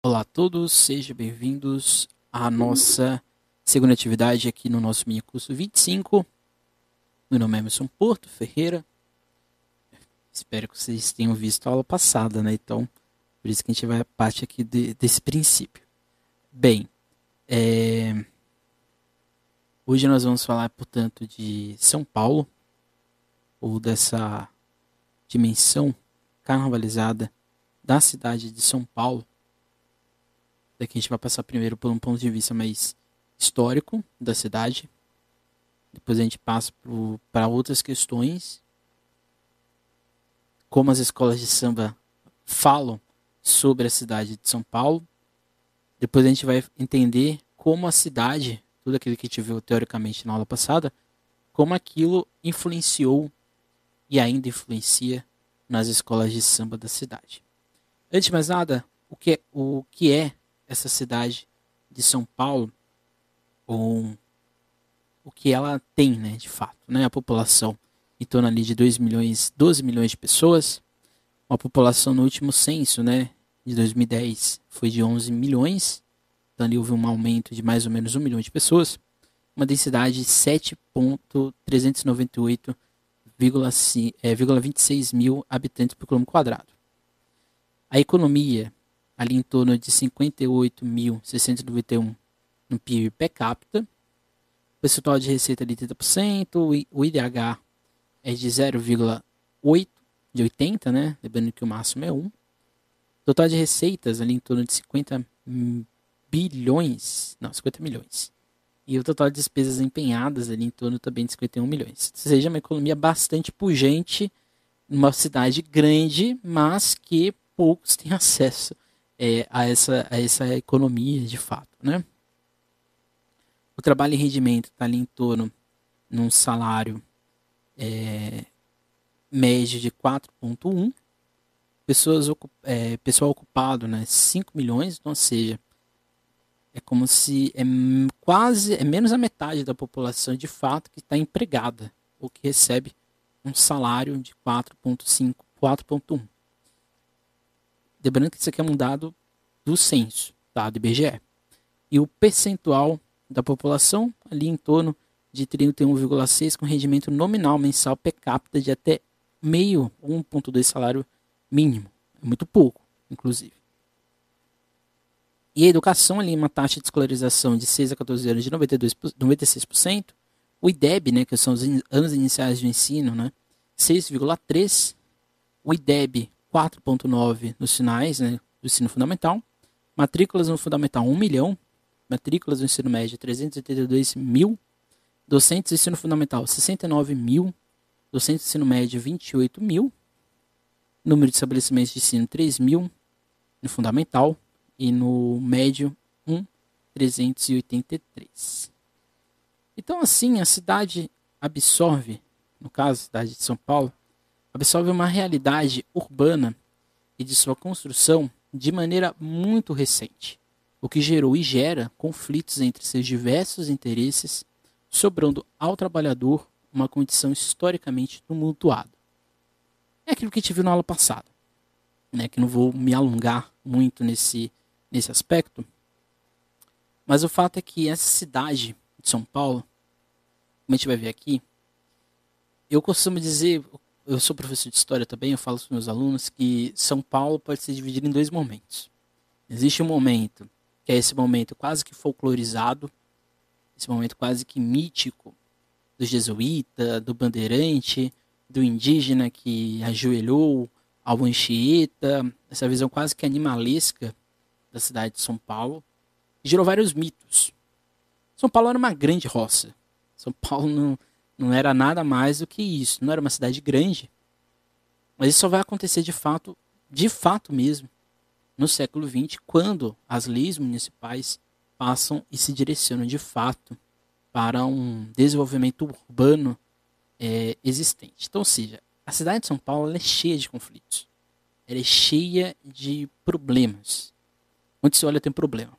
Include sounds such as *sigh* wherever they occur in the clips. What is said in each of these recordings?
Olá a todos, sejam bem-vindos à nossa segunda atividade aqui no nosso mini curso 25. Meu nome é Emerson Porto Ferreira. Espero que vocês tenham visto a aula passada, né? Então, por isso que a gente vai a parte aqui de, desse princípio. Bem, é... hoje nós vamos falar, portanto, de São Paulo, ou dessa dimensão carnavalizada da cidade de São Paulo. Daqui a gente vai passar primeiro por um ponto de vista mais histórico da cidade. Depois a gente passa para outras questões, como as escolas de samba falam sobre a cidade de São Paulo. Depois a gente vai entender como a cidade, tudo aquilo que a gente viu teoricamente na aula passada, como aquilo influenciou e ainda influencia nas escolas de samba da cidade. Antes de mais nada, o que é, o que é essa cidade de São Paulo, ou o que ela tem, né, de fato, né, a população em torno ali de 2 milhões, 12 milhões de pessoas, uma população no último censo, né, de 2010 foi de 11 milhões, então ali houve um aumento de mais ou menos 1 milhão de pessoas, uma densidade de 7.398,26 é, mil habitantes por quilômetro quadrado. A economia, ali em torno de 58.691 no PIB per capita. O percentual de receita de 30%, o IDH é de 0,8 de 80, né? Lembrando que o máximo é 1. Total de receitas ali em torno de 50 bilhões, não, 50 milhões. E o total de despesas empenhadas ali em torno também de 51 milhões. Ou seja, uma economia bastante pujante, numa cidade grande, mas que poucos têm acesso é, a, essa, a essa economia de fato. Né? O trabalho e rendimento está ali em torno num salário é, médio de 4,1. Pessoas, é, pessoal ocupado, né, 5 milhões, então, ou seja, é como se é quase é menos a metade da população de fato que está empregada ou que recebe um salário de 4,5, 4,1. Lembrando que isso aqui é um dado do censo, tá? do IBGE. E o percentual da população, ali em torno de 31,6, com rendimento nominal mensal per capita de até meio, 1,2 salário mínimo. É muito pouco, inclusive. E a educação ali, uma taxa de escolarização de 6 a 14 anos de 92, 96%. O IDEB, né, que são os anos iniciais de ensino, né, 6,3%. O IDEB, 4,9 nos finais né, do ensino fundamental. Matrículas no fundamental 1 milhão. Matrículas no ensino médio 382 mil. Docentes do ensino fundamental 69 mil. Docentes do ensino médio 28 mil. Número de estabelecimentos de ensino 3 mil no fundamental. E no médio 1, 383. Então, assim, a cidade absorve, no caso, a cidade de São Paulo, absorve uma realidade urbana e de sua construção de maneira muito recente, o que gerou e gera conflitos entre seus diversos interesses, sobrando ao trabalhador uma condição historicamente tumultuada. É aquilo que tive na aula passada, né, que não vou me alongar muito nesse, nesse aspecto, mas o fato é que essa cidade de São Paulo, como a gente vai ver aqui, eu costumo dizer, eu sou professor de história também, eu falo para meus alunos que São Paulo pode ser dividido em dois momentos. Existe um momento, que é esse momento quase que folclorizado, esse momento quase que mítico, do jesuíta, do bandeirante, do indígena que ajoelhou ao Anchieta, essa visão quase que animalesca da cidade de São Paulo, gerou vários mitos. São Paulo era uma grande roça. São Paulo não, não era nada mais do que isso. Não era uma cidade grande. Mas isso só vai acontecer de fato, de fato mesmo, no século XX, quando as leis municipais passam e se direcionam de fato para um desenvolvimento urbano é, existente. Então, ou seja, a cidade de São Paulo é cheia de conflitos. Ela é cheia de problemas. Onde se olha tem problema.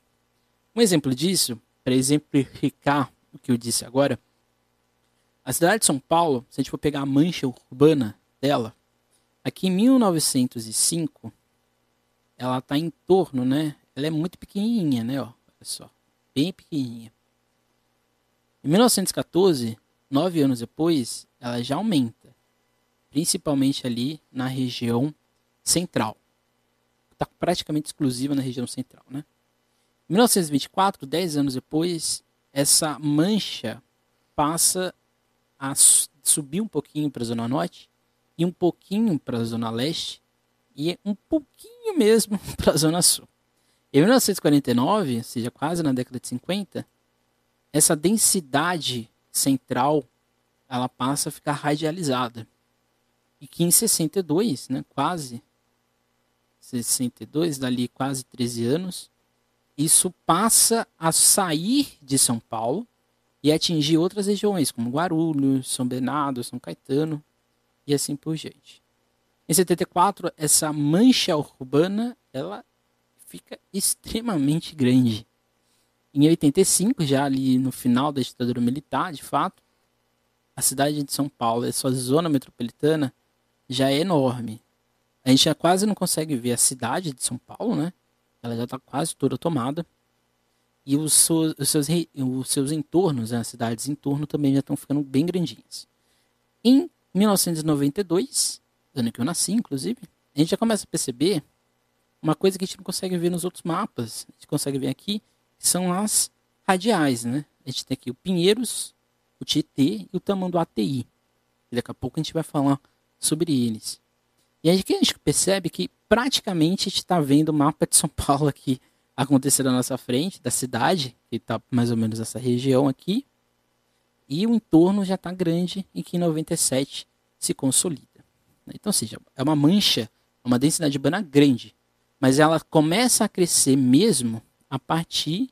Um exemplo disso, para exemplificar o que eu disse agora, a cidade de São Paulo, se a gente for pegar a mancha urbana dela, aqui em 1905, ela está em torno, né? ela é muito pequenininha, né? Ó, olha só, bem pequenininha. Em 1914, nove anos depois, ela já aumenta, principalmente ali na região central. Está praticamente exclusiva na região central, né? Em 1924, dez anos depois, essa mancha passa a subir um pouquinho para a zona norte e um pouquinho para a zona leste e um pouquinho mesmo *laughs* para a zona sul. Em 1949, ou seja, quase na década de 50, essa densidade central ela passa a ficar radializada. E que em 62, né, quase 62, dali quase 13 anos, isso passa a sair de São Paulo e atingir outras regiões, como Guarulhos, São Bernardo, São Caetano e assim por diante. Em 74, essa mancha urbana ela fica extremamente grande. Em 85, já ali no final da ditadura militar, de fato, a cidade de São Paulo, a sua zona metropolitana, já é enorme. A gente já quase não consegue ver a cidade de São Paulo, né? Ela já está quase toda tomada. E os seus, os seus, os seus entornos, né, as cidades em torno, também já estão ficando bem grandinhas. Em 1992, ano que eu nasci, inclusive, a gente já começa a perceber uma coisa que a gente não consegue ver nos outros mapas. A gente consegue ver aqui, que são as radiais, né? A gente tem aqui o Pinheiros, o Tietê e o Tamanduateí. E daqui a pouco a gente vai falar sobre eles. E aí que a gente percebe que praticamente a gente está vendo o mapa de São Paulo aqui acontecer na nossa frente, da cidade, que está mais ou menos essa região aqui. E o entorno já está grande e que em 97 se consolida. Então, seja, é uma mancha, uma densidade urbana grande. Mas ela começa a crescer mesmo a partir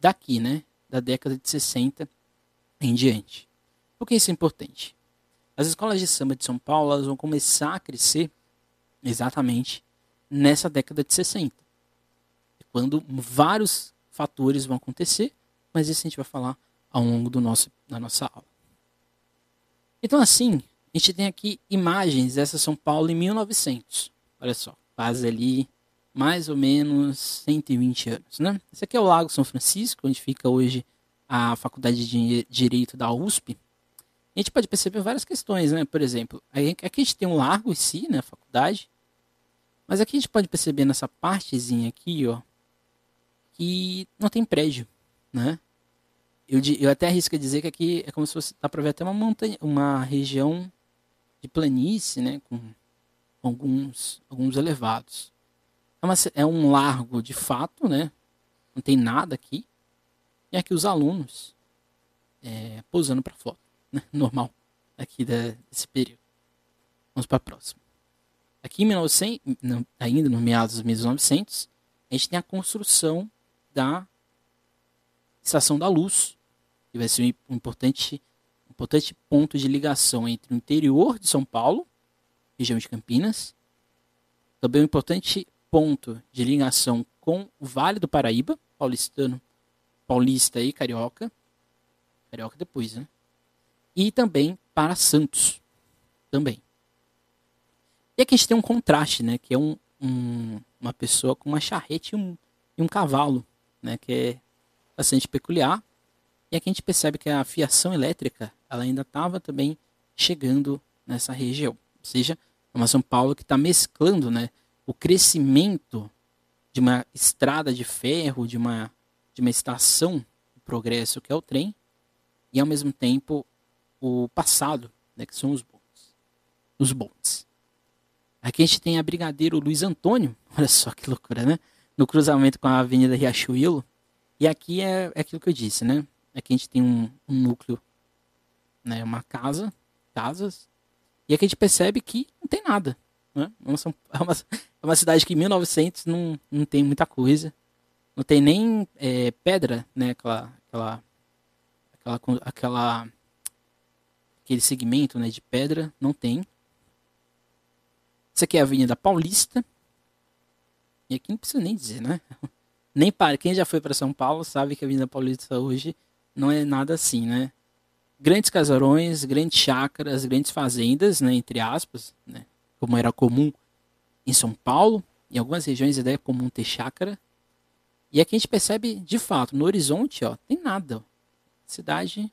daqui, né? Da década de 60 em diante. Por que isso é importante? As escolas de samba de São Paulo vão começar a crescer exatamente nessa década de 60. Quando vários fatores vão acontecer, mas isso a gente vai falar ao longo do nosso, da nossa aula. Então, assim, a gente tem aqui imagens dessa São Paulo em 1900. Olha só, faz ali mais ou menos 120 anos, né? Esse aqui é o Lago São Francisco, onde fica hoje a Faculdade de Direito da USP. A gente pode perceber várias questões, né? Por exemplo, aqui a gente tem um largo em si, né? A faculdade. Mas aqui a gente pode perceber nessa partezinha aqui, ó, que não tem prédio, né? Eu, eu até arrisco dizer que aqui é como se fosse, dá para ver até uma montanha, uma região de planície, né? Com alguns, alguns elevados. É, uma, é um largo de fato, né? Não tem nada aqui. E aqui os alunos é, pousando para foto né, *laughs* normal aqui desse período. Vamos para a próxima. Aqui em 1900, ainda no meados dos 1900, a gente tem a construção da Estação da Luz, que vai ser um importante, um importante ponto de ligação entre o interior de São Paulo, região de Campinas, também um importante ponto de ligação com o Vale do Paraíba, paulistano, paulista e carioca, carioca depois, né? e também para Santos. Também. E aqui a gente tem um contraste, né? Que é um, um, uma pessoa com uma charrete e um, e um cavalo, né? Que é bastante peculiar. E aqui a gente percebe que a fiação elétrica ela ainda estava também chegando nessa região. Ou seja, é uma São Paulo que está mesclando né, o crescimento de uma estrada de ferro, de uma, de uma estação de progresso que é o trem, e ao mesmo tempo o passado, né, que são os bondes. Os bondes. Aqui a gente tem a Brigadeiro Luiz Antônio, *laughs* olha só que loucura, né? No cruzamento com a Avenida Riachuelo. E aqui é, é aquilo que eu disse, né? Aqui a gente tem um, um núcleo, né, uma casa, casas. E aqui a gente percebe que não tem nada. Né? É, uma, é uma cidade que em 1900 não, não tem muita coisa. Não tem nem é, pedra, né? Aquela, aquela, aquela, aquela aquele segmento né, de pedra, não tem. Isso aqui é a Avenida Paulista. E aqui não precisa nem dizer, né? Nem para quem já foi para São Paulo sabe que a Avenida Paulista hoje não é nada assim, né? Grandes casarões, grandes chácaras, grandes fazendas, né, entre aspas, né, como era comum em São Paulo, Em algumas regiões é comum ter chácara. E aqui a gente percebe, de fato, no horizonte, ó, tem nada. Cidade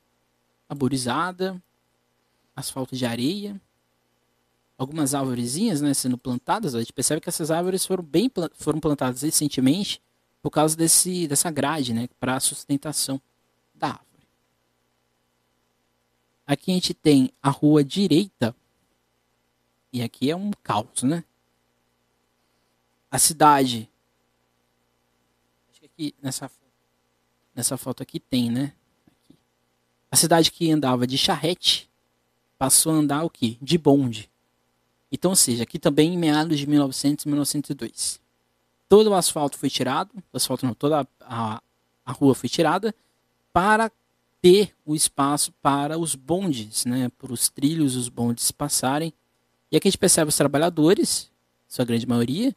arborizada, asfalto de areia, algumas árvorezinhas né, sendo plantadas. A gente percebe que essas árvores foram bem foram plantadas recentemente por causa desse, dessa grade né, para a sustentação da árvore. Aqui a gente tem a rua direita, e aqui é um caos, né? A cidade. Acho que aqui nessa, nessa foto aqui tem, né? Aqui. A cidade que andava de charrete passou a andar o quê? De bonde. Então, ou seja, aqui também em meados de 1900 e 1902. Todo o asfalto foi tirado, asfalto não, toda a, a, a rua foi tirada para ter o espaço para os bondes, né, para os trilhos, os bondes passarem. E aqui a gente percebe os trabalhadores, sua grande maioria.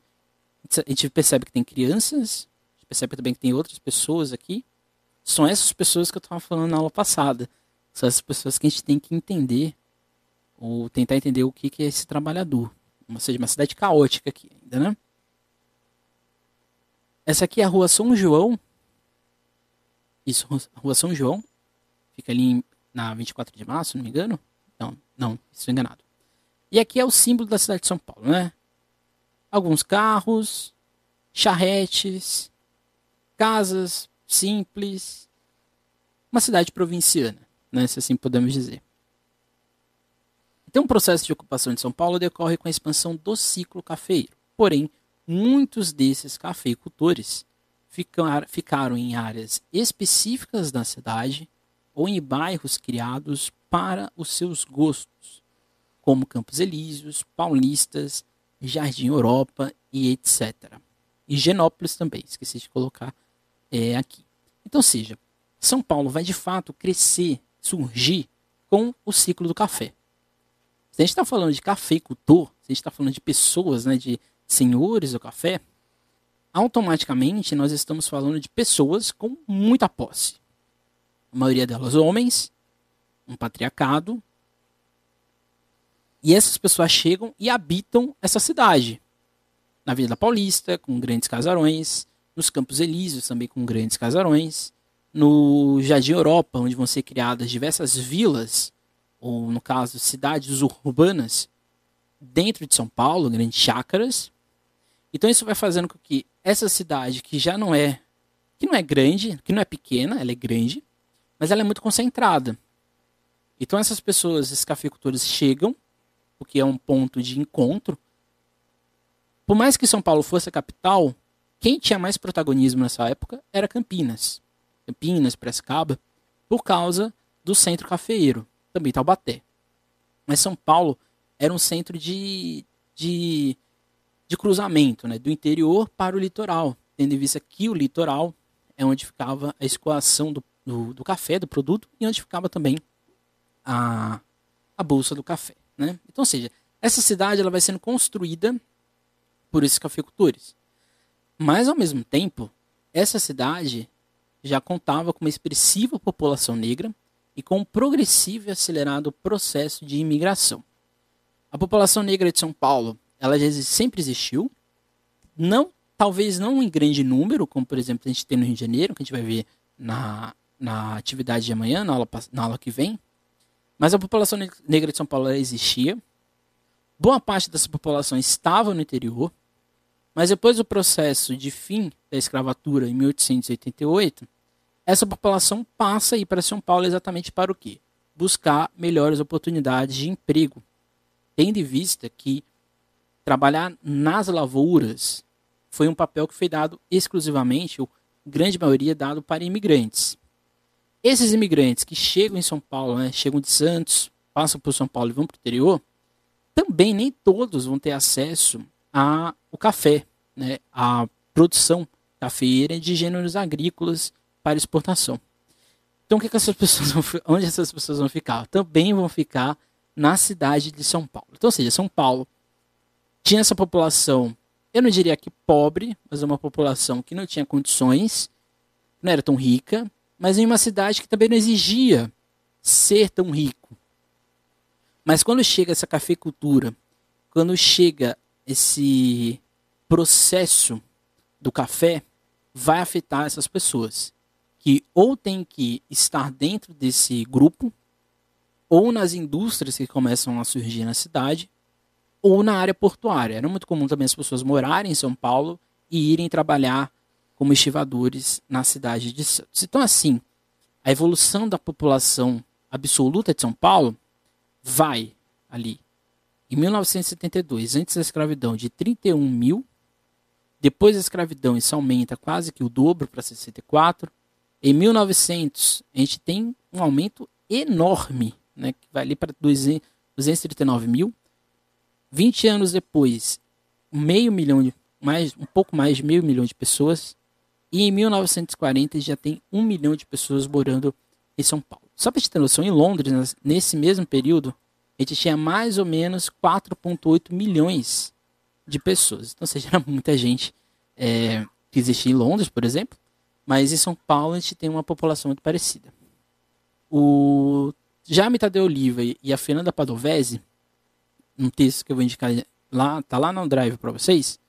A gente percebe que tem crianças, a gente percebe também que tem outras pessoas aqui. São essas pessoas que eu estava falando na aula passada. São essas pessoas que a gente tem que entender ou tentar entender o que, que é esse trabalhador. Ou seja, uma cidade caótica aqui ainda, né? Essa aqui é a rua São João. Isso, rua São João. Fica ali na 24 de março, não me engano. Não, não, estou enganado. E aqui é o símbolo da cidade de São Paulo, né? Alguns carros, charretes, casas simples. Uma cidade provinciana, né? Se assim podemos dizer. Então, o processo de ocupação de São Paulo decorre com a expansão do ciclo cafeiro. Porém, muitos desses cafeicultores ficaram em áreas específicas da cidade ou em bairros criados para os seus gostos, como Campos Elíseos, Paulistas, Jardim Europa e etc. E Genópolis também, esqueci de colocar é, aqui. Então, seja, São Paulo vai de fato crescer, surgir com o ciclo do café. Se a gente está falando de cafeicultor, se a gente está falando de pessoas, né, de senhores do café, automaticamente nós estamos falando de pessoas com muita posse. A maioria delas homens, um patriarcado. E essas pessoas chegam e habitam essa cidade. Na Vila Paulista, com grandes casarões, nos Campos Elíseos também com grandes casarões, no Jardim Europa, onde vão ser criadas diversas vilas ou no caso, cidades urbanas dentro de São Paulo, grandes chácaras. Então isso vai fazendo com que essa cidade que já não é que não é grande, que não é pequena, ela é grande, mas ela é muito concentrada. Então essas pessoas, esses cafeicultores chegam, porque é um ponto de encontro. Por mais que São Paulo fosse a capital, quem tinha mais protagonismo nessa época era Campinas. Campinas, Prescaba, por causa do centro cafeiro também Taubaté. Mas São Paulo era um centro de, de, de cruzamento, né, do interior para o litoral, tendo em vista que o litoral é onde ficava a escoação do, do, do café, do produto, e onde ficava também a, a bolsa do café. Né? Então, ou seja, essa cidade ela vai sendo construída por esses cafeicultores. Mas, ao mesmo tempo, essa cidade já contava com uma expressiva população negra, e com um progressivo e acelerado processo de imigração. A população negra de São Paulo, ela sempre existiu, não, talvez não em grande número, como por exemplo a gente tem no Rio de Janeiro, que a gente vai ver na, na atividade de amanhã, na aula, na aula que vem, mas a população negra de São Paulo existia. Boa parte dessa população estava no interior, mas depois do processo de fim da escravatura em 1888, essa população passa a ir para São Paulo exatamente para o quê? Buscar melhores oportunidades de emprego, tendo em vista que trabalhar nas lavouras foi um papel que foi dado exclusivamente, ou grande maioria dado para imigrantes. Esses imigrantes que chegam em São Paulo, né, chegam de Santos, passam por São Paulo e vão para o interior, também nem todos vão ter acesso ao café, né, à produção cafeeira de gêneros agrícolas para exportação. Então, que, que essas vão, onde essas pessoas vão ficar? Também vão ficar na cidade de São Paulo. Então, ou seja, São Paulo tinha essa população, eu não diria que pobre, mas uma população que não tinha condições, não era tão rica, mas em uma cidade que também não exigia ser tão rico. Mas quando chega essa cafeicultura, quando chega esse processo do café vai afetar essas pessoas que ou tem que estar dentro desse grupo ou nas indústrias que começam a surgir na cidade ou na área portuária. Era muito comum também as pessoas morarem em São Paulo e irem trabalhar como estivadores na cidade de Santos. Então, assim, a evolução da população absoluta de São Paulo vai ali. Em 1972, antes da escravidão, de 31 mil. Depois da escravidão, isso aumenta quase que o dobro para 64. Em 1900, a gente tem um aumento enorme, né, que vai ali para 239 mil. 20 anos depois, meio milhão de, mais, um pouco mais de meio milhão de pessoas. E em 1940 já tem um milhão de pessoas morando em São Paulo. Só para te ter noção, em Londres, nesse mesmo período, a gente tinha mais ou menos 4,8 milhões de pessoas. Então, ou seja, *laughs* era muita gente é, que existia em Londres, por exemplo, mas em São Paulo a gente tem uma população muito parecida. O Jaime Tadeu Oliva e a Fernanda Padovese um texto que eu vou indicar lá, tá lá no Drive para vocês,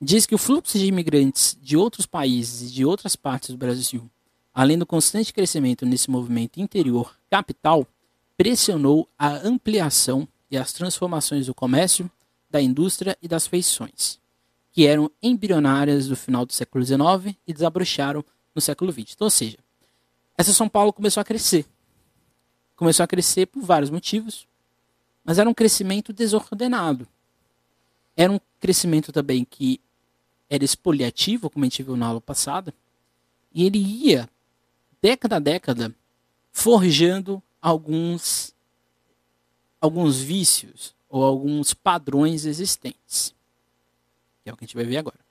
diz que o fluxo de imigrantes de outros países e de outras partes do Brasil, além do constante crescimento nesse movimento interior capital, pressionou a ampliação e as transformações do comércio, da indústria e das feições, que eram embrionárias do final do século XIX e desabrocharam no século XX. Então, ou seja, essa São Paulo começou a crescer. Começou a crescer por vários motivos, mas era um crescimento desordenado. Era um crescimento também que era expoliativo, como a gente viu na aula passada, e ele ia, década a década, forjando alguns, alguns vícios ou alguns padrões existentes. Que é o que a gente vai ver agora.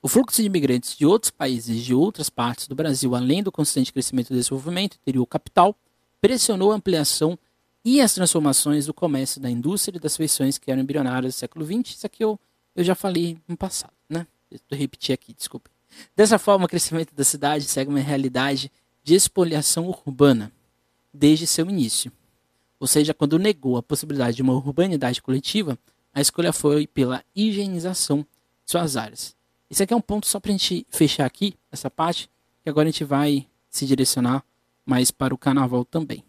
O fluxo de imigrantes de outros países de outras partes do Brasil, além do constante crescimento do desenvolvimento interior capital, pressionou a ampliação e as transformações do comércio, da indústria e das feições que eram embrionárias do século XX. Isso aqui eu, eu já falei no passado, né? Vou repetir aqui, desculpe. Dessa forma, o crescimento da cidade segue uma realidade de expoliação urbana desde seu início. Ou seja, quando negou a possibilidade de uma urbanidade coletiva, a escolha foi pela higienização de suas áreas. Isso aqui é um ponto só para a gente fechar aqui, essa parte, que agora a gente vai se direcionar mais para o carnaval também.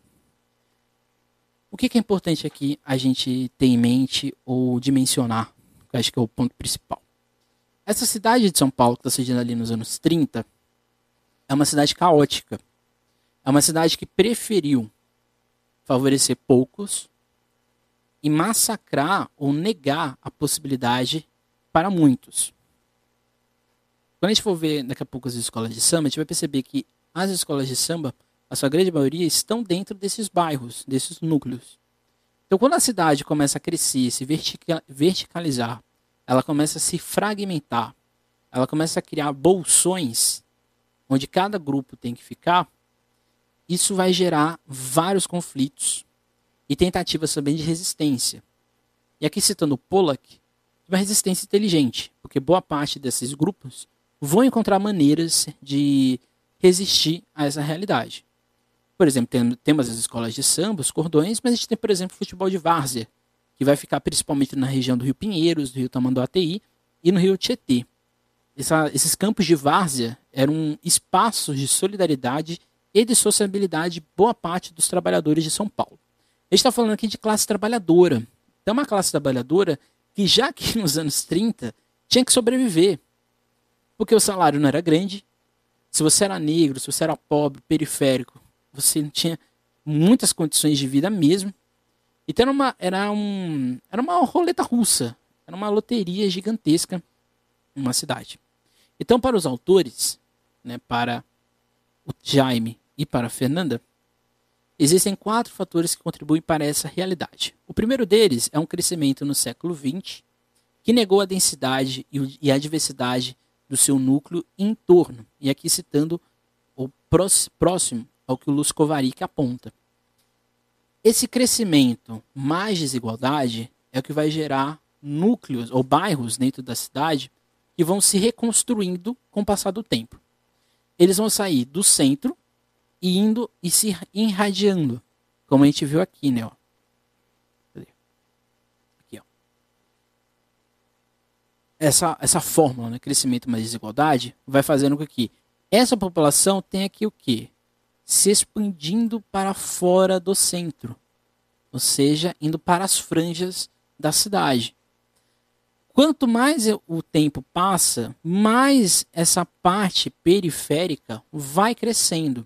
O que, é importante aqui a gente ter em mente ou dimensionar? Eu acho que é o ponto principal. Essa cidade de São Paulo, que está surgindo ali nos anos 30, é uma cidade caótica. É uma cidade que preferiu favorecer poucos e massacrar ou negar a possibilidade para muitos. Quando a gente for ver daqui a pouco as escolas de samba, a gente vai perceber que as escolas de samba a sua grande maioria, estão dentro desses bairros, desses núcleos. Então, quando a cidade começa a crescer, se verticalizar, ela começa a se fragmentar, ela começa a criar bolsões onde cada grupo tem que ficar, isso vai gerar vários conflitos e tentativas também de resistência. E aqui citando Pollack, uma resistência inteligente, porque boa parte desses grupos vão encontrar maneiras de resistir a essa realidade. Por exemplo, tem, temos as escolas de samba, os cordões, mas a gente tem, por exemplo, futebol de várzea, que vai ficar principalmente na região do Rio Pinheiros, do Rio Tamanduateí e no Rio Tietê. Essa, esses campos de várzea eram espaços de solidariedade e de sociabilidade de boa parte dos trabalhadores de São Paulo. A gente está falando aqui de classe trabalhadora. Então, uma classe trabalhadora que já que nos anos 30 tinha que sobreviver. Porque o salário não era grande. Se você era negro, se você era pobre, periférico, você não tinha muitas condições de vida mesmo. Então era uma, era um, era uma roleta russa, era uma loteria gigantesca uma cidade. Então, para os autores, né, para o Jaime e para a Fernanda, existem quatro fatores que contribuem para essa realidade. O primeiro deles é um crescimento no século XX que negou a densidade e a diversidade do seu núcleo em torno. E aqui citando o próximo ao que o Lúcio Kovarik aponta. Esse crescimento mais desigualdade é o que vai gerar núcleos ou bairros dentro da cidade que vão se reconstruindo com o passar do tempo. Eles vão sair do centro e indo e se irradiando, como a gente viu aqui, né? Ó. Aqui, ó. Essa, essa fórmula, né, crescimento mais desigualdade, vai fazendo com que essa população tenha que o quê? Se expandindo para fora do centro, ou seja, indo para as franjas da cidade. Quanto mais o tempo passa, mais essa parte periférica vai crescendo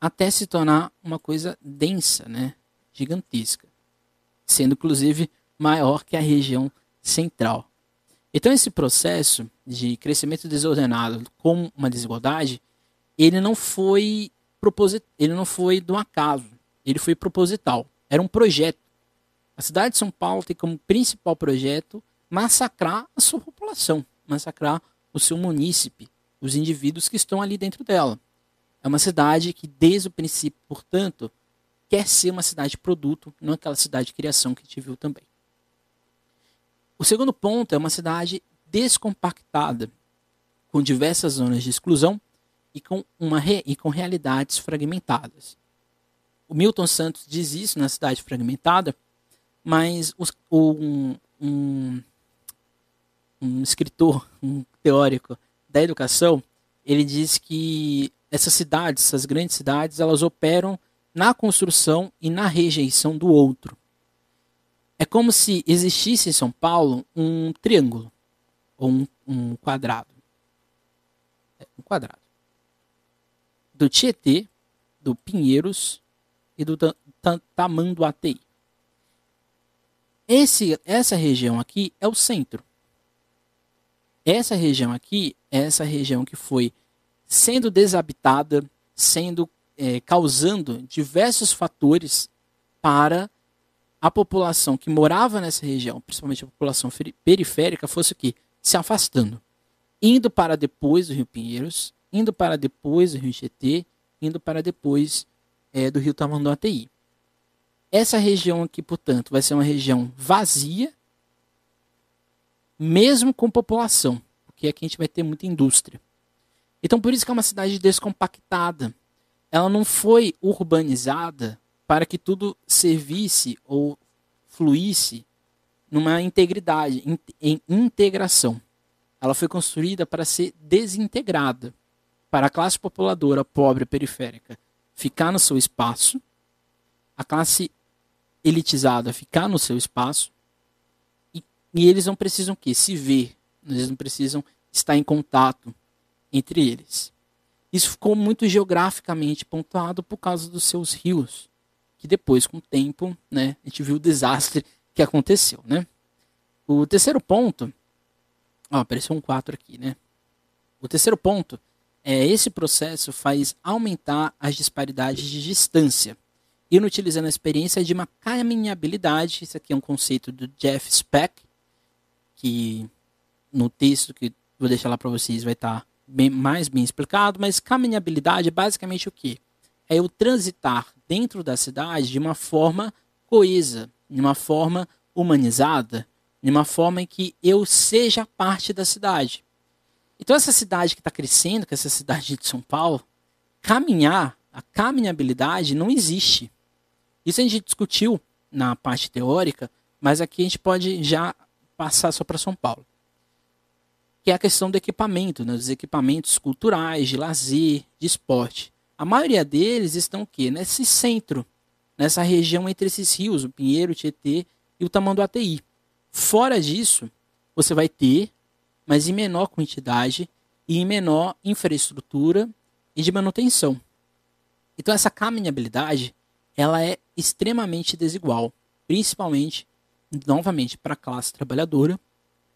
até se tornar uma coisa densa, né? gigantesca, sendo inclusive maior que a região central. Então esse processo de crescimento desordenado com uma desigualdade, ele não foi proposit... ele não foi do acaso, ele foi proposital. Era um projeto. A cidade de São Paulo tem como principal projeto massacrar a sua população, massacrar o seu munícipe, os indivíduos que estão ali dentro dela. É uma cidade que, desde o princípio, portanto, quer ser uma cidade produto, não aquela cidade de criação que a gente viu também. O segundo ponto é uma cidade descompactada, com diversas zonas de exclusão e com, uma re, e com realidades fragmentadas. O Milton Santos diz isso na cidade fragmentada, mas os, um, um, um escritor, um teórico da educação, ele diz que essas cidades, essas grandes cidades, elas operam na construção e na rejeição do outro. É como se existisse em São Paulo um triângulo ou um, um quadrado. É, um quadrado. Do Tietê, do Pinheiros e do Tamanduateí. Esse, essa região aqui é o centro. Essa região aqui é essa região que foi sendo desabitada, sendo é, causando diversos fatores para a população que morava nessa região, principalmente a população periférica, fosse o quê? Se afastando. Indo para depois do Rio Pinheiros, indo para depois do Rio Tietê, indo para depois é, do Rio Tamanduateí. Essa região aqui, portanto, vai ser uma região vazia, mesmo com população, porque aqui a gente vai ter muita indústria. Então, por isso que é uma cidade descompactada. Ela não foi urbanizada para que tudo servisse ou fluísse numa integridade, em integração. Ela foi construída para ser desintegrada, para a classe populadora pobre periférica ficar no seu espaço, a classe elitizada ficar no seu espaço, e, e eles não precisam que se ver, eles não precisam estar em contato entre eles. Isso ficou muito geograficamente pontuado por causa dos seus rios, que depois, com o tempo, né, a gente viu o desastre que aconteceu. Né? O terceiro ponto. Ó, apareceu um 4 aqui, né? O terceiro ponto é esse processo faz aumentar as disparidades de distância, inutilizando a experiência de uma caminhabilidade. Isso aqui é um conceito do Jeff Speck, que no texto que vou deixar lá para vocês vai estar tá bem, mais bem explicado, mas caminhabilidade é basicamente o que? É eu transitar dentro da cidade de uma forma coesa, de uma forma humanizada, de uma forma em que eu seja parte da cidade. Então essa cidade que está crescendo, que é essa cidade de São Paulo, caminhar, a caminhabilidade não existe. Isso a gente discutiu na parte teórica, mas aqui a gente pode já passar só para São Paulo que é a questão do equipamento, né, dos equipamentos culturais, de lazer, de esporte. A maioria deles estão o quê? Nesse centro, nessa região entre esses rios, o Pinheiro, o Tietê e o Tamanduateí. Fora disso, você vai ter, mas em menor quantidade e em menor infraestrutura e de manutenção. Então essa caminhabilidade, ela é extremamente desigual, principalmente, novamente, para a classe trabalhadora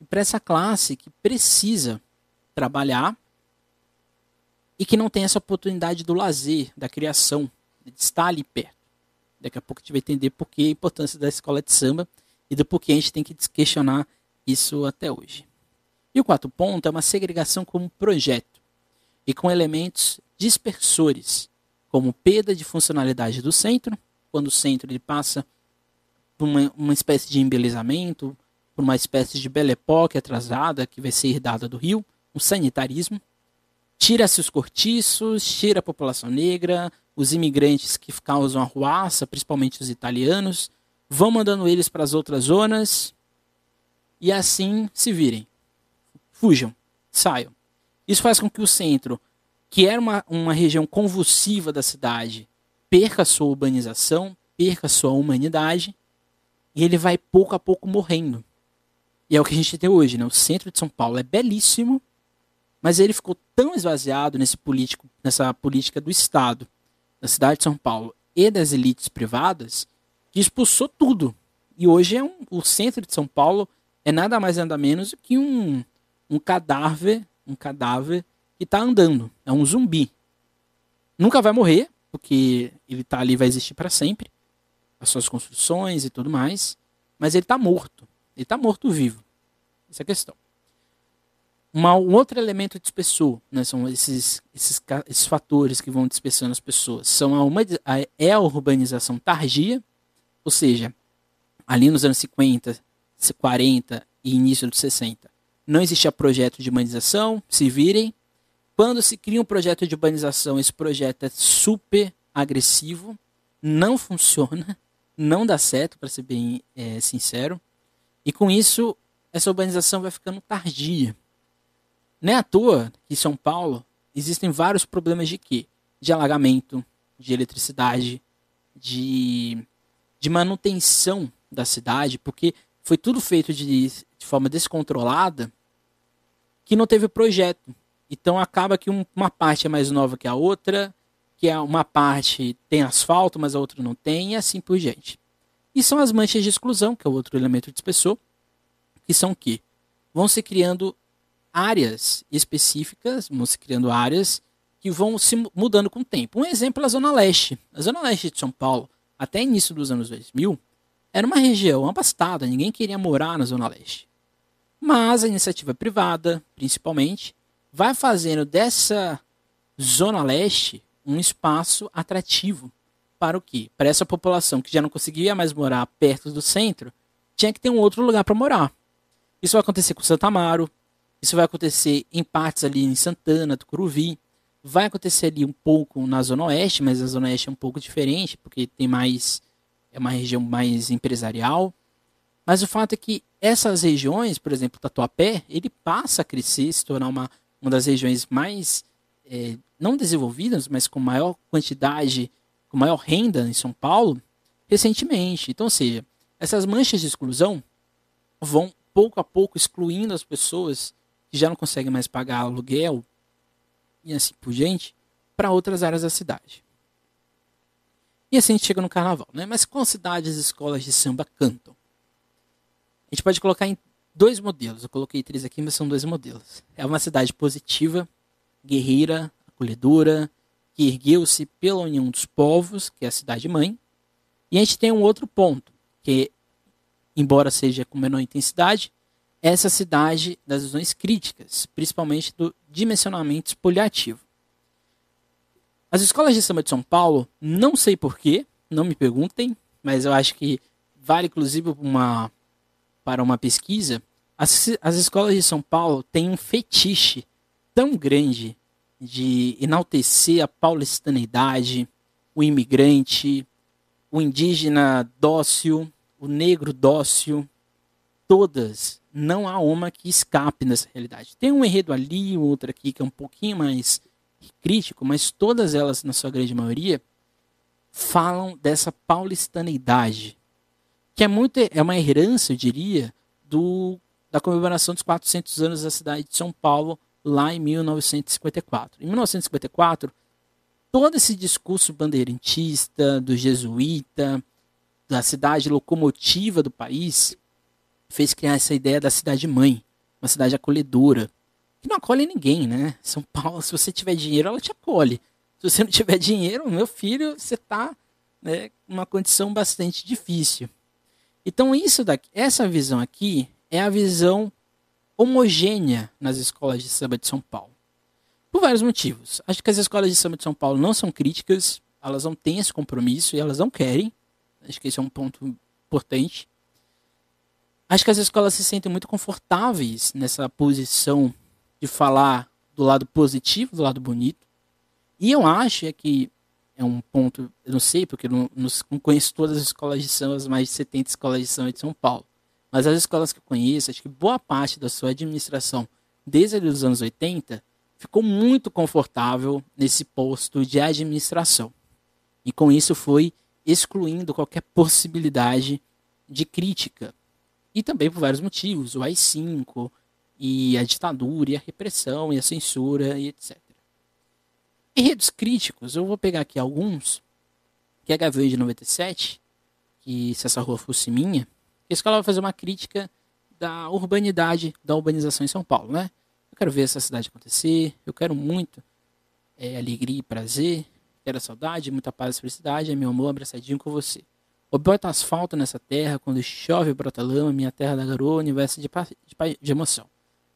para essa classe que precisa trabalhar e que não tem essa oportunidade do lazer, da criação, de estar ali perto. Daqui a pouco a gente vai entender por que a importância da escola de samba e do porquê a gente tem que questionar isso até hoje. E o quarto ponto é uma segregação como projeto e com elementos dispersores, como perda de funcionalidade do centro, quando o centro ele passa por uma, uma espécie de embelezamento, por uma espécie de Belle Époque atrasada que vai ser herdada do Rio, um sanitarismo. Tira-se os cortiços, tira a população negra, os imigrantes que causam arruaça, principalmente os italianos, vão mandando eles para as outras zonas. e assim se virem. Fujam, saiam. Isso faz com que o centro, que era uma, uma região convulsiva da cidade, perca sua urbanização, perca sua humanidade, e ele vai pouco a pouco morrendo. E é o que a gente tem hoje, né? O centro de São Paulo é belíssimo, mas ele ficou tão esvaziado nesse político, nessa política do Estado, da cidade de São Paulo e das elites privadas, que expulsou tudo. E hoje é um, o centro de São Paulo é nada mais nada menos que um, um cadáver, um cadáver que está andando, é um zumbi. Nunca vai morrer, porque ele está ali vai existir para sempre, as suas construções e tudo mais, mas ele está morto. Ele está morto vivo. Essa é a questão. Uma, um outro elemento dispersor, né, são esses, esses, esses fatores que vão dispersando as pessoas. São a, uma, a, é a urbanização tardia, ou seja, ali nos anos 50, 40 e início dos 60, não existia projeto de urbanização, se virem. Quando se cria um projeto de urbanização, esse projeto é super agressivo, não funciona, não dá certo, para ser bem é, sincero. E com isso, essa urbanização vai ficando tardia. Nem à toa que em São Paulo existem vários problemas de quê? De alagamento, de eletricidade, de, de manutenção da cidade, porque foi tudo feito de, de forma descontrolada que não teve projeto. Então acaba que um, uma parte é mais nova que a outra, que é uma parte tem asfalto, mas a outra não tem, e assim por diante. E são as manchas de exclusão, que é o outro elemento de espessor, que são que vão se criando áreas específicas, vão se criando áreas que vão se mudando com o tempo. Um exemplo é a Zona Leste. A Zona Leste de São Paulo, até início dos anos 2000, era uma região abastada, ninguém queria morar na Zona Leste. Mas a iniciativa privada, principalmente, vai fazendo dessa Zona Leste um espaço atrativo para o quê? Para essa população que já não conseguia mais morar perto do centro, tinha que ter um outro lugar para morar. Isso vai acontecer com Santa Amaro, isso vai acontecer em partes ali em Santana, Tucuruvi. Vai acontecer ali um pouco na Zona Oeste, mas a Zona Oeste é um pouco diferente, porque tem mais. É uma região mais empresarial. Mas o fato é que essas regiões, por exemplo, Tatuapé, ele passa a crescer, se tornar uma, uma das regiões mais. É, não desenvolvidas, mas com maior quantidade, com maior renda em São Paulo, recentemente. Então, ou seja, essas manchas de exclusão vão pouco a pouco excluindo as pessoas que já não conseguem mais pagar aluguel e assim por diante, para outras áreas da cidade. E assim a gente chega no carnaval, né? Mas qual cidades e escolas de samba cantam? A gente pode colocar em dois modelos. Eu coloquei três aqui, mas são dois modelos. É uma cidade positiva, guerreira, acolhedora, que ergueu-se pela união dos povos, que é a cidade mãe. E a gente tem um outro ponto, que embora seja com menor intensidade, essa cidade das visões críticas, principalmente do dimensionamento espoliativo. As escolas de samba de São Paulo, não sei porquê, não me perguntem, mas eu acho que vale inclusive uma, para uma pesquisa. As, as escolas de São Paulo têm um fetiche tão grande de enaltecer a paulistanidade, o imigrante, o indígena dócil, o negro dócil, todas não há uma que escape nessa realidade. Tem um enredo ali, outro aqui que é um pouquinho mais crítico, mas todas elas, na sua grande maioria, falam dessa paulistaneidade, que é muito é uma herança, eu diria, do da comemoração dos 400 anos da cidade de São Paulo lá em 1954. Em 1954, todo esse discurso bandeirantista do jesuíta, da cidade locomotiva do país, fez criar essa ideia da cidade mãe, uma cidade acolhedora, que não acolhe ninguém, né? São Paulo, se você tiver dinheiro, ela te acolhe. Se você não tiver dinheiro, meu filho, você está né, numa condição bastante difícil. Então isso daqui, essa visão aqui é a visão homogênea nas escolas de samba de São Paulo. Por vários motivos. Acho que as escolas de samba de São Paulo não são críticas, elas não têm esse compromisso e elas não querem. Acho que esse é um ponto importante. Acho que as escolas se sentem muito confortáveis nessa posição de falar do lado positivo, do lado bonito. E eu acho é que é um ponto, eu não sei, porque eu não, não conheço todas as escolas de samba, as mais de 70 escolas de samba de São Paulo. mas as escolas que eu conheço, acho que boa parte da sua administração, desde os anos 80, ficou muito confortável nesse posto de administração. E com isso foi excluindo qualquer possibilidade de crítica. E também por vários motivos, o AI-5 e a ditadura e a repressão e a censura e etc. Enredos críticos, eu vou pegar aqui alguns, que é a de 97, que se essa rua fosse minha, a escola vai fazer uma crítica da urbanidade, da urbanização em São Paulo, né? Eu quero ver essa cidade acontecer, eu quero muito é, alegria e prazer, quero saudade, muita paz e felicidade, é meu amor abraçadinho com você. O bota asfalto nessa terra, quando chove brota lama, minha terra da garoa, universo de, de, de emoção.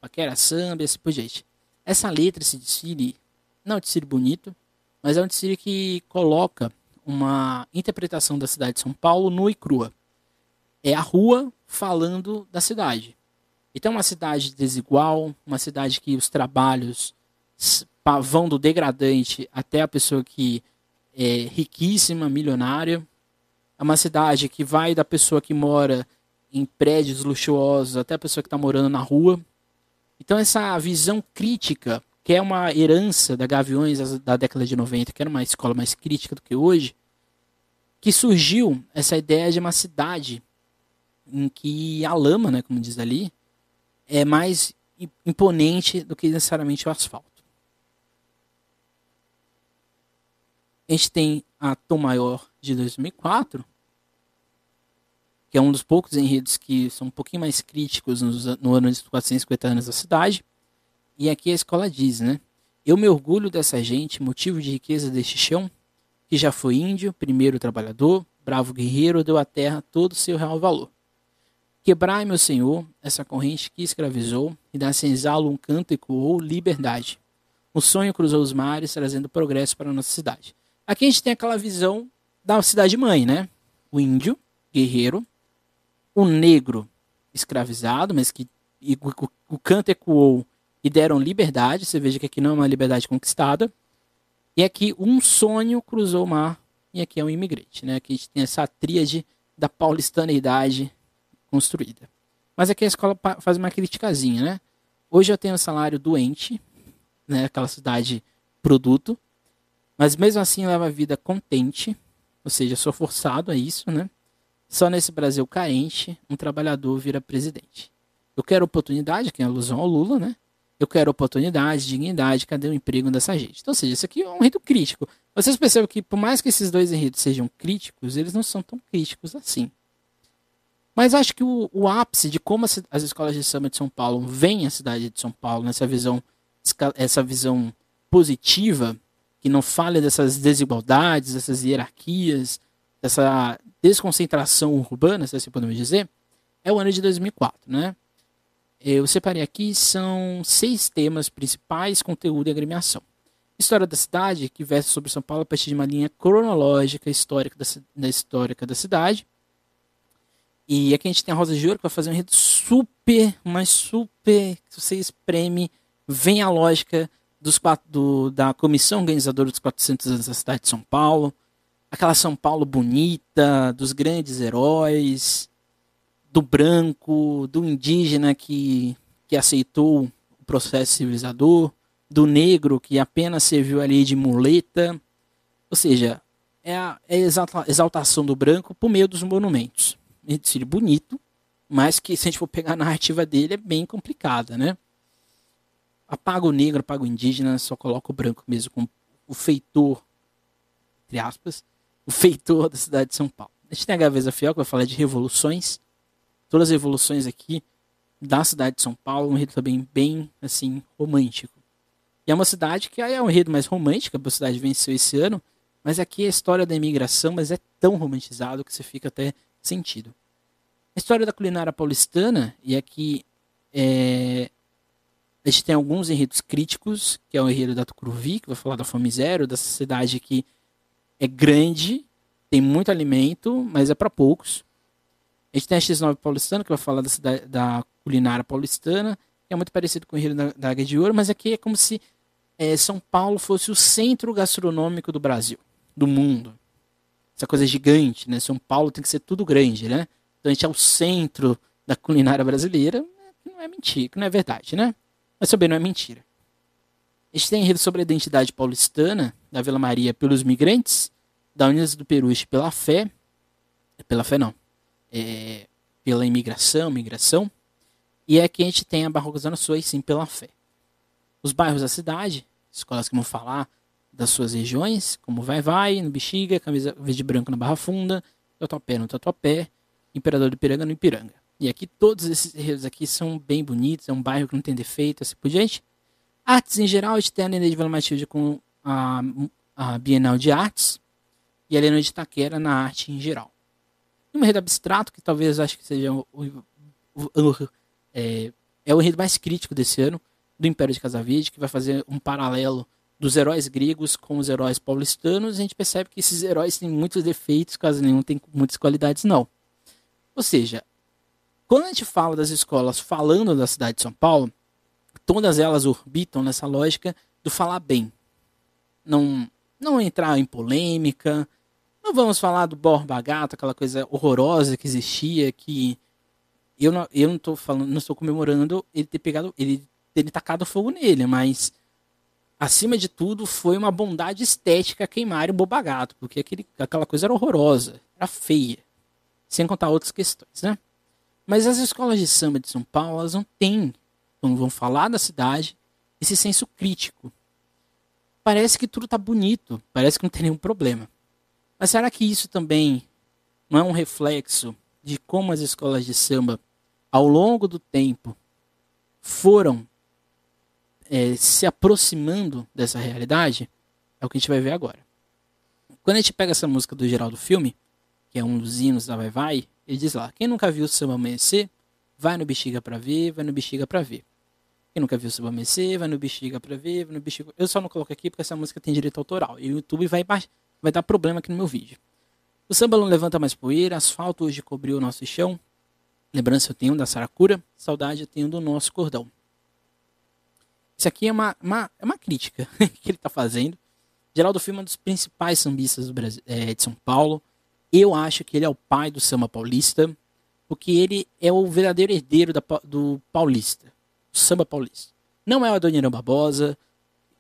Paquera, samba e assim por diante. Essa letra, esse desfile, não é um desfile bonito, mas é um desfile que coloca uma interpretação da cidade de São Paulo nua e crua. É a rua falando da cidade. Então, uma cidade desigual, uma cidade que os trabalhos vão do degradante até a pessoa que é riquíssima, milionária. É uma cidade que vai da pessoa que mora em prédios luxuosos até a pessoa que está morando na rua. Então, essa visão crítica que é uma herança da Gaviões da década de 90, que era uma escola mais crítica do que hoje, que surgiu essa ideia de uma cidade em que a lama, né, como diz ali, é mais imponente do que necessariamente o asfalto. A gente tem a Tom Maior de 2004, que é um dos poucos enredos que são um pouquinho mais críticos no, no ano de 450 anos da cidade. E aqui a escola diz, né? Eu me orgulho dessa gente, motivo de riqueza deste chão, que já foi índio, primeiro trabalhador, bravo guerreiro, deu à terra todo o seu real valor. Quebrai, meu senhor, essa corrente que escravizou, e dá senzalo um canto ecoou liberdade. O sonho cruzou os mares, trazendo progresso para a nossa cidade. Aqui a gente tem aquela visão da cidade-mãe, né? O índio, guerreiro, o negro, escravizado, mas que o, o canto ecoou e deram liberdade. Você veja que aqui não é uma liberdade conquistada. E aqui um sonho cruzou o mar e aqui é um imigrante. Né? Aqui a gente tem essa tríade da paulistaneidade construída. Mas aqui a escola faz uma criticazinha, né? Hoje eu tenho um salário doente, né? Aquela cidade produto, mas mesmo assim leva a vida contente, ou seja, sou forçado a isso, né? Só nesse Brasil carente, um trabalhador vira presidente. Eu quero oportunidade, que é alusão ao Lula, né? Eu quero oportunidade, dignidade, cadê o emprego dessa gente? Então, ou seja, isso aqui é um enredo crítico. Vocês percebem que, por mais que esses dois enredos sejam críticos, eles não são tão críticos assim. Mas acho que o, o ápice de como as, as, escolas de samba de São Paulo veem a cidade de São Paulo, nessa visão, essa visão positiva, que não fala dessas desigualdades, dessas hierarquias, dessa desconcentração urbana, se assim podemos dizer, é o ano de 2004, né? Eu separei aqui, são seis temas principais, conteúdo e agremiação. História da cidade, que versa sobre São Paulo a partir de uma linha cronológica histórica da, histórica da cidade. E aqui a gente tem a Rosa de Ouro, que vai fazer um enredo super, mas super, se você espreme, vem a lógica dos do, da comissão organizadora dos 400 anos da cidade de São Paulo. Aquela São Paulo bonita, dos grandes heróis, do branco, do indígena que, que aceitou o processo civilizador, do negro que apenas serviu ali de muleta. Ou seja, é a, é a exaltação do branco por meio dos monumentos. Um bonito, mas que se a gente for pegar a narrativa dele é bem complicada, né? Apaga o negro, apaga o indígena, só coloca o branco mesmo como o feitor, entre aspas, o feitor da cidade de São Paulo. A gente tem a Gaveza Fiel, que vai falar de revoluções, todas as evoluções aqui da cidade de São Paulo, um enredo também bem, assim, romântico. E é uma cidade que é um enredo mais romântico, a cidade venceu esse ano, mas aqui é a história da imigração, mas é tão romantizado que você fica até sentido. A história da culinária paulistana, e aqui é, a gente tem alguns enredos críticos, que é o enredo da Tucuruvi, que vai falar da fome zero, dessa cidade que é grande, tem muito alimento, mas é para poucos. A gente tem a X9 paulistana, que vai falar da, cidade, da culinária paulistana, que é muito parecido com o Rio da, da Águia de Ouro, mas aqui é como se é, São Paulo fosse o centro gastronômico do Brasil, do mundo. Essa coisa gigante, né? São Paulo tem que ser tudo grande, né? Então a gente é o centro da culinária brasileira, não é mentira, não é verdade, né? Mas também não é mentira. A gente tem enredo sobre a identidade paulistana da Vila Maria pelos migrantes, da Unidas do Peruche pela fé, pela fé não, é, pela imigração, migração, e é que a gente tem a Barroca Zona Sul, sim, pela fé. Os bairros da cidade, escolas que vão falar das suas regiões, como Vai Vai, no Bexiga, Camisa Verde e Branco na Barra Funda, Tatuapé no Tatuapé, Imperador do Ipiranga no Ipiranga. E aqui todos esses enredos aqui são bem bonitos, é um bairro que não tem defeito, assim por diante. Artes em geral, a gente tem a Nenê de Vila Matilde com a, a Bienal de Artes e a Helena de Itaquera na arte em geral. Um enredo abstrato, que talvez acho que seja o, o, o, é, é o enredo mais crítico desse ano, do Império de Casavide, que vai fazer um paralelo dos heróis gregos com os heróis paulistanos, a gente percebe que esses heróis têm muitos defeitos, quase nenhum tem muitas qualidades, não. Ou seja, quando a gente fala das escolas falando da cidade de São Paulo, todas elas orbitam nessa lógica do falar bem. Não, não entrar em polêmica, não vamos falar do Borba Gato, aquela coisa horrorosa que existia, que eu não, eu não falando, não estou comemorando ele ter pegado, ele ter tacado fogo nele, mas acima de tudo, foi uma bondade estética queimar o Bobagato, porque aquele, aquela coisa era horrorosa, era feia. Sem contar outras questões, né? Mas as escolas de samba de São Paulo, elas não têm, quando vão falar da cidade, esse senso crítico. Parece que tudo tá bonito, parece que não tem nenhum problema. Mas será que isso também não é um reflexo de como as escolas de samba, ao longo do tempo, foram é, se aproximando dessa realidade, é o que a gente vai ver agora. Quando a gente pega essa música do Geraldo Filme, que é um dos hinos da Vai Vai, ele diz lá: quem nunca viu o samba amanhecer, vai no Bexiga pra ver, vai no Bexiga pra ver. Quem nunca viu o samba amanhecer, vai no Bexiga pra ver, vai no Bexiga. Eu só não coloco aqui porque essa música tem direito autoral. E o YouTube vai, vai dar problema aqui no meu vídeo. O samba não levanta mais poeira, asfalto hoje cobriu o nosso chão. Lembrança eu tenho da Saracura, saudade eu tenho do nosso cordão. Isso aqui é uma, uma, é uma crítica *laughs* que ele está fazendo. Geraldo Filme é um dos principais sambistas do Brasil, é, de São Paulo. Eu acho que ele é o pai do samba paulista, porque ele é o verdadeiro herdeiro da, do paulista, do samba paulista. Não é o Adoniran Barbosa,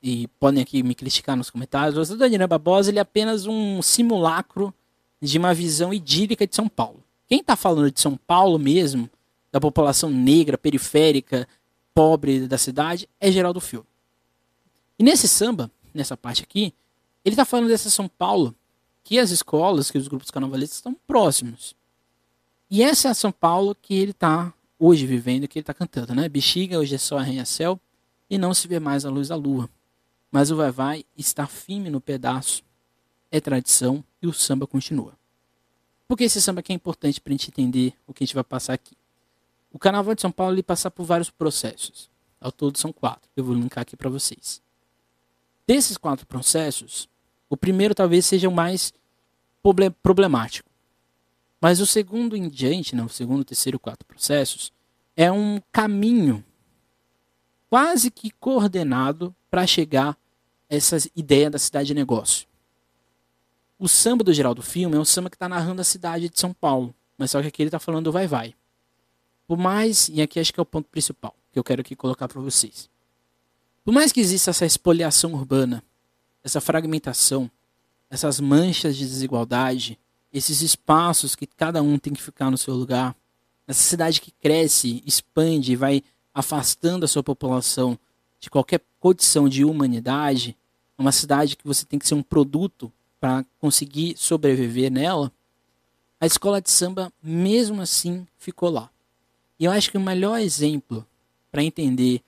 e podem aqui me criticar nos comentários, mas o Adoniran Barbosa ele é apenas um simulacro de uma visão idílica de São Paulo. Quem está falando de São Paulo mesmo, da população negra, periférica, pobre da cidade é Geraldo Filme. E nesse samba, nessa parte aqui, ele está falando dessa São Paulo, que as escolas, que os grupos carnavalistas estão próximos. E essa é a São Paulo que ele está hoje vivendo, que ele está cantando, né? Bexiga hoje é só arranha-céu e não se vê mais a luz da lua. Mas o vai-vai está firme no pedaço, é tradição e o samba continua. Por que esse samba aqui é importante para a gente entender o que a gente vai passar aqui? O Carnaval de São Paulo ele passa por vários processos. Ao todo são quatro. Eu vou linkar aqui para vocês. Desses quatro processos, o primeiro talvez seja o mais problemático. Mas o segundo em diante, não, o segundo, terceiro, quatro processos, é um caminho quase que coordenado para chegar a essa ideia da cidade de negócio. O samba do Geraldo Filme é um samba que está narrando a cidade de São Paulo, mas só que aqui ele está falando do vai-vai. Por mais, e aqui acho que é o ponto principal que eu quero aqui colocar para vocês. Por mais que exista essa espoliação urbana, essa fragmentação, essas manchas de desigualdade, esses espaços que cada um tem que ficar no seu lugar, essa cidade que cresce, expande e vai afastando a sua população de qualquer condição de humanidade, uma cidade que você tem que ser um produto para conseguir sobreviver nela, a escola de samba, mesmo assim, ficou lá. E eu acho que o melhor exemplo para entender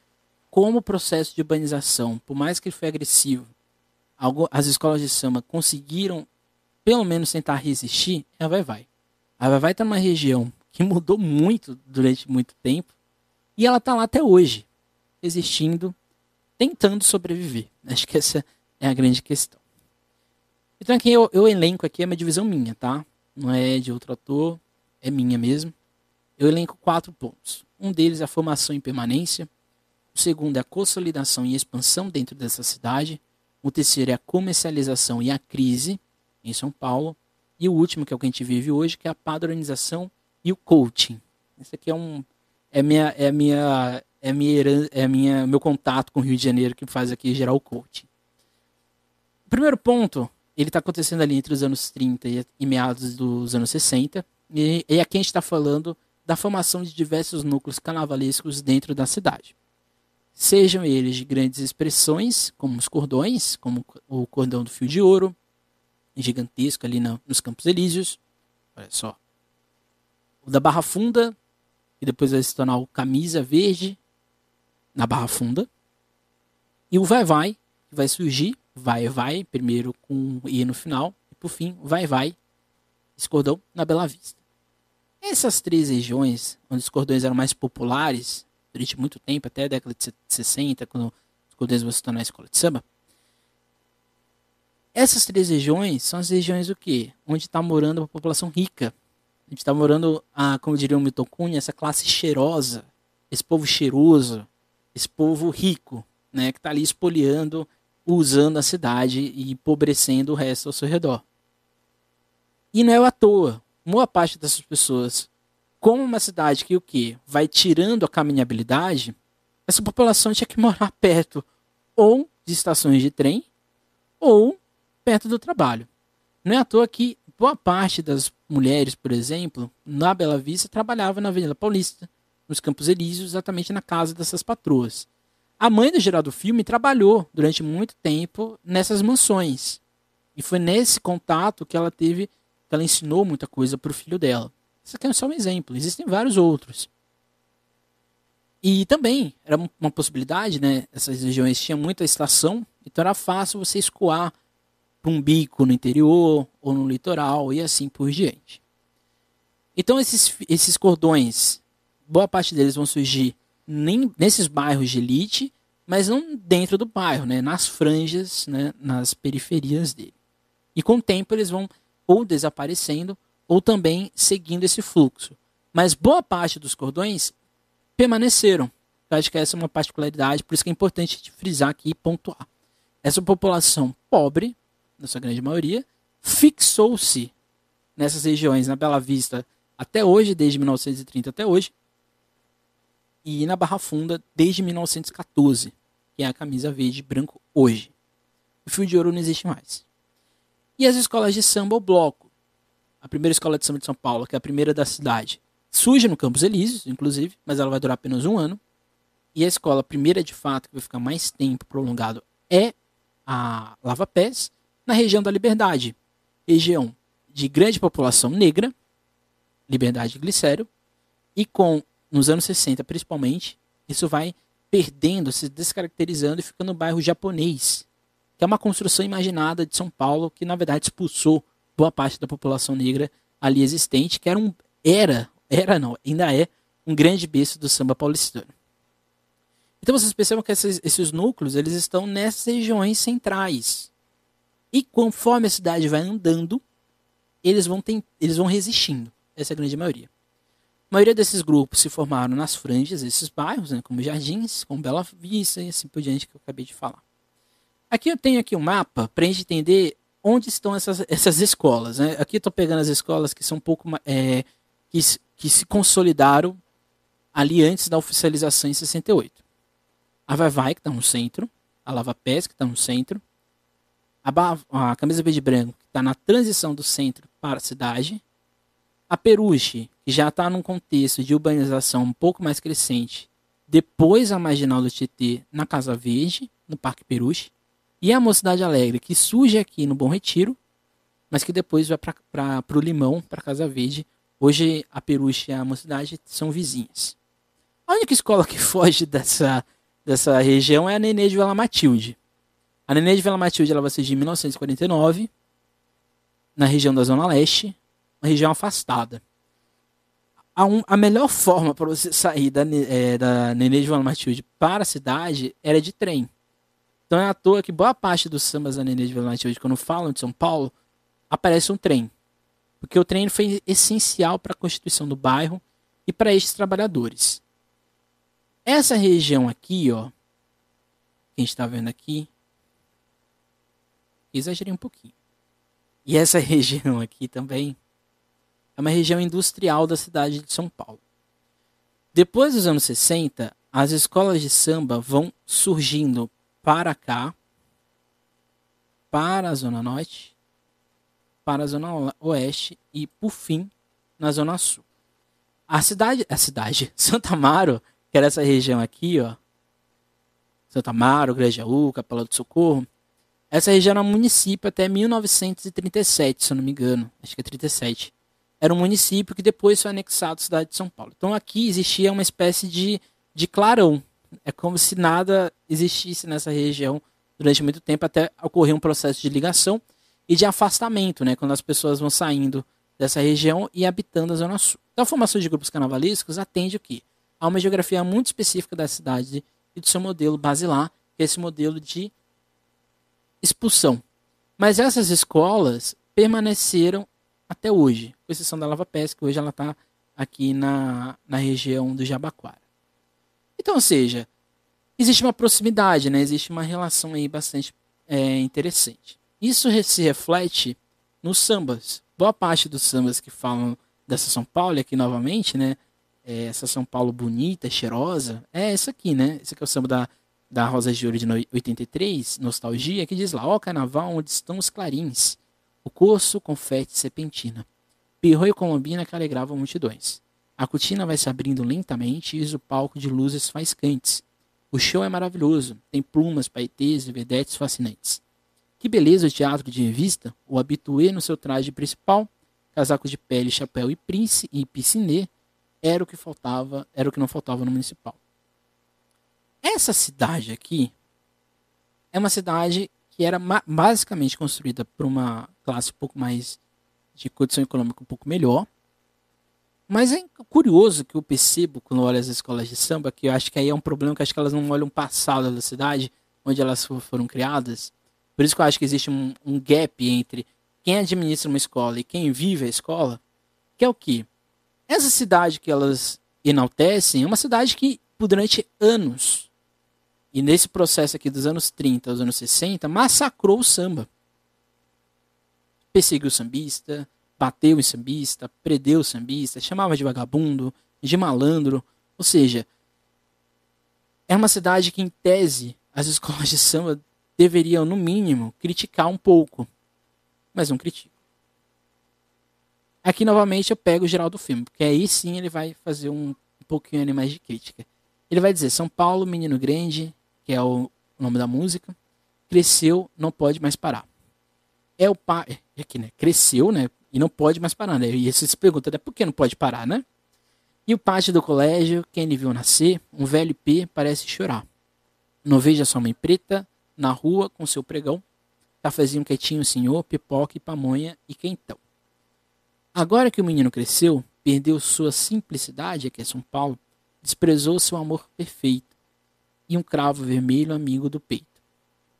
como o processo de urbanização, por mais que ele foi agressivo, as escolas de samba conseguiram pelo menos tentar resistir, é a Vai Vai. A Vai Vai está numa região que mudou muito durante muito tempo e ela está lá até hoje, existindo, tentando sobreviver. Acho que essa é a grande questão. Então aqui eu, eu elenco aqui é uma divisão minha, tá? Não é de outro ator, é minha mesmo eu elenco quatro pontos. Um deles é a formação em permanência. O segundo é a consolidação e expansão dentro dessa cidade. O terceiro é a comercialização e a crise em São Paulo. E o último, que é o que a gente vive hoje, que é a padronização e o coaching. Esse aqui é um é minha é minha é minha é minha meu contato com o Rio de Janeiro que faz aqui gerar o coaching. O primeiro ponto, ele está acontecendo ali entre os anos 30 e, meados dos anos 60, e, e aqui a gente está falando da formação de diversos núcleos carnavalescos dentro da cidade. Sejam eles de grandes expressões, como os cordões, como o cordão do fio de ouro, gigantesco ali no, nos Campos Elíseos. Olha só. O da Barra Funda, e depois vai se tornar o Camisa Verde na Barra Funda. E o Vai Vai, que vai surgir, Vai Vai, primeiro com I no final, e por fim, Vai Vai, esse cordão na Bela Vista. Essas três regiões, onde os cordões eram mais populares, durante muito tempo, até a década de 60, quando os cordões vão se tornar a escola de samba, essas três regiões são as regiões o quê? Onde está morando a população rica. Onde está morando, a, como diria o Milton Cunha, essa classe cheirosa, esse povo cheiroso, esse povo rico, né, que está ali espoliando, usando a cidade e empobrecendo o resto ao seu redor. E não é à toa. Boa parte dessas pessoas, como uma cidade que o quê? Vai tirando a caminhabilidade, essa população tinha que morar *laughs* perto ou de estações de trem ou perto do trabalho. Não é à toa que boa parte das mulheres, por exemplo, na Bela Vista, trabalhava na Avenida Paulista, nos Campos Elíseos, exatamente na casa dessas patroas. A mãe do Geraldo Filme trabalhou durante muito tempo nessas mansões. E foi nesse contato que ela teve, que ela ensinou muita coisa para o filho dela. Isso é só um exemplo, existem vários outros. E também era uma possibilidade, né? Essas regiões tinham muita estação, então era fácil você escoar para um bico no interior ou no litoral e assim por diante. Então esses, esses cordões, boa parte deles vão surgir nem, nesses bairros de elite, mas não dentro do bairro, né, nas franjas, né, nas periferias dele. E com o tempo eles vão ou desaparecendo ou também seguindo esse fluxo. Mas boa parte dos cordões permaneceram. Eu acho que essa é uma particularidade, por isso que é importante frisar aqui e pontuar. Essa população pobre, na sua grande maioria, fixou-se nessas regiões, na Bela Vista, até hoje, desde 1930 até hoje, e na Barra Funda desde 1914, que é a camisa verde e branco hoje. O fio de ouro não existe mais. E as escolas de samba ou bloco. A primeira escola de samba de São Paulo, que é a primeira da cidade, surge no Campos Elíseos, inclusive, mas ela vai durar apenas um ano. E a escola primeira, de fato, que vai ficar mais tempo prolongado, é a Lava Pés, na região da Liberdade, região de grande população negra, Liberdade de Glicério, e com, nos anos 60 principalmente, isso vai perdendo, se descaracterizando e ficando um bairro japonês, que é uma construção imaginada de São Paulo que na verdade expulsou boa parte da população negra ali existente, que era um era, era não, ainda é um grande berço do samba paulistano. Então vocês percebam que esses, esses núcleos eles estão nessas regiões centrais, e conforme a cidade vai andando, eles vão, tem, eles vão resistindo. Essa é a grande maioria. A maioria desses grupos se formaram nas franjas desses bairros, né, como Jardins, como Bela Vista e assim por diante que eu acabei de falar. Aqui eu tenho aqui um mapa para a gente entender onde estão essas, essas escolas. Né? Aqui estou pegando as escolas que são um pouco é, que, que se consolidaram ali antes da oficialização em 68. A Vai Vai, que está no centro, a Lava Pés, que está no centro, a, a camisa verde branco, que está na transição do centro para a cidade, a Peruche, que já está num contexto de urbanização um pouco mais crescente, depois a Marginal do Tietê na Casa Verde, no Parque Peruche, e a Mocidade Alegre, que surge aqui no Bom Retiro, mas que depois vai para o Limão, para Casa Verde. Hoje a Peruche e a Mocidade são vizinhas. A única escola que *laughs* foge dessa, dessa região é a Nenê de Vila Matilde. A Nenê de Vila Matilde ela vai surgir em 1949, na região da Zona Leste, uma região afastada. A, um, a melhor forma para você sair da, é, da Nenê de Vila Matilde para a cidade era de trem. Então é à toa que boa parte dos sambas da Nenê de Vila Matilde, quando falam de São Paulo, aparece um trem. Porque o trem foi essencial para a constituição do bairro e para estes trabalhadores. Essa região aqui, ó, que a gente está vendo aqui, Exagerei um pouquinho. E essa *laughs* região aqui também é uma região industrial da cidade de São Paulo. Depois dos anos 60, as escolas de samba vão surgindo para cá, para a Zona Norte, para a Zona Oeste e, por fim, na Zona Sul. A cidade, a cidade, *laughs* Santa Amaro, que era essa região aqui, ó, Santa Amaro, Grajaú, Capela do Socorro, essa região era um município até 1937, se eu não me engano, acho que é 37. Era um município que depois foi anexado à cidade de São Paulo. Então aqui existia uma espécie de, de clarão. É como se nada existisse nessa região durante muito tempo, até ocorrer um processo de ligação e de afastamento, né, quando as pessoas vão saindo dessa região e habitando a Zona Sul. Então a formação de grupos carnavalescos atende o quê? A uma geografia muito específica da cidade e do seu modelo basilar, que é esse modelo de expulsão. Mas essas escolas permaneceram até hoje, com exceção da Lava Pesca, hoje ela está aqui na, na região do Jabaquara. Então, ou seja, existe uma proximidade, né? existe uma relação aí bastante é, interessante. Isso se reflete nos sambas. Boa parte dos sambas que falam dessa São Paulo, aqui novamente, né? É essa São Paulo bonita, cheirosa, é essa aqui, né? Esse aqui é o samba da, da Rosa de Ouro de 83, Nostalgia, que diz lá, ó carnaval onde estão os clarins, o corso, confete, serpentina, pirro e colombina que alegravam multidões. A cortina vai se abrindo lentamente e o palco de luzes faiscantes. O show é maravilhoso, tem plumas, paetês e vedetes fascinantes. Que beleza o teatro de revista, o habituê no seu traje principal, casaco de pele, chapéu e príncipe e piscinê, era o que faltava, era o que não faltava no municipal. Essa cidade aqui é uma cidade que era basicamente construída por uma classe um pouco mais de condição econômica um pouco melhor. Mas é curioso que eu percebo quando olho as escolas de samba, que eu acho que aí é um problema que acho que elas não olham o passado da cidade, onde elas foram criadas. Por isso que eu acho que existe um, um gap entre quem administra uma escola e quem vive a escola, que é o que? Essa cidade que elas enaltecem é uma cidade que, durante anos, e nesse processo aqui dos anos 30 aos anos 60, massacrou o samba. Perseguiu o sambista, bateu em sambista, prendeu o sambista, chamava de vagabundo, de malandro. Ou seja, é uma cidade que, em tese, as escolas de samba deveriam, no mínimo, criticar um pouco. Mas não criticam. Aqui, novamente, eu pego o geral do filme, porque aí sim ele vai fazer um, um pouquinho mais de crítica. Ele vai dizer: São Paulo, menino grande, que é o nome da música, cresceu, não pode mais parar. É o pai, é aqui, né? Cresceu, né? E não pode mais parar, né? E você se pergunta, né? Por que não pode parar, né? E o pátio do colégio, quem ele viu nascer, um velho P parece chorar. Não veja sua mãe preta na rua com seu pregão, cafezinho quietinho, senhor, pipoca e pamonha e quentão. Agora que o menino cresceu, perdeu sua simplicidade, aqui é São Paulo, desprezou seu amor perfeito e um cravo vermelho amigo do peito.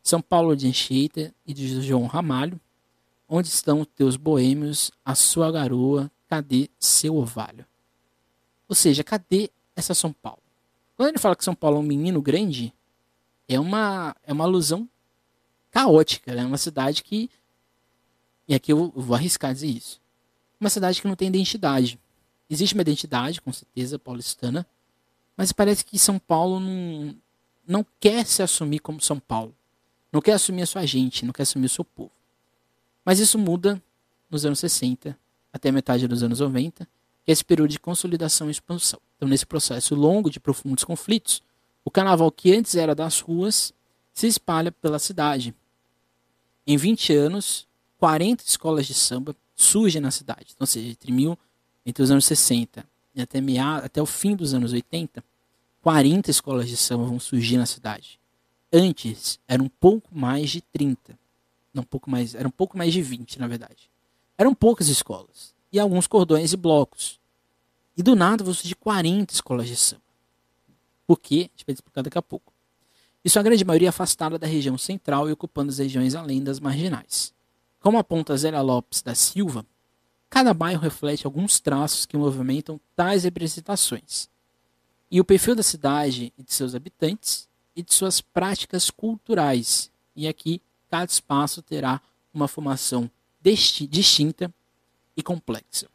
São Paulo de Encheita e de João Ramalho, onde estão teus boêmios, a sua garoa, cadê seu ovalho? Ou seja, cadê essa São Paulo? Quando ele fala que São Paulo é um menino grande, é uma, é uma alusão caótica, é né? uma cidade que, e aqui eu vou arriscar dizer isso, uma cidade que não tem identidade. Existe uma identidade, com certeza, paulistana, mas parece que São Paulo não, não quer se assumir como São Paulo. Não quer assumir a sua gente, não quer assumir o seu povo. Mas isso muda nos anos 60 até a metade dos anos 90, que é esse período de consolidação e expansão. Então, nesse processo longo de profundos conflitos, o carnaval que antes era das ruas se espalha pela cidade. Em 20 anos, 40 escolas de samba surgem na cidade. Então, ou seja, entre, mil, entre os anos 60 e até, meia, até o fim dos anos 80, 40 escolas de samba vão surgir na cidade. Antes, eram um pouco mais de 30. Não um pouco mais, era um pouco mais de 20, na verdade. Eram poucas escolas. E alguns cordões e blocos. E do nada vão surgir 40 escolas de samba. Por quê? A gente vai explicar daqui a pouco. Isso a grande maioria afastada da região central e ocupando as regiões além das marginais. Como aponta Zélia Lopes da Silva, cada bairro reflete alguns traços que movimentam tais representações e o perfil da cidade e de seus habitantes e de suas práticas culturais. E aqui cada espaço terá uma formação distinta e complexa.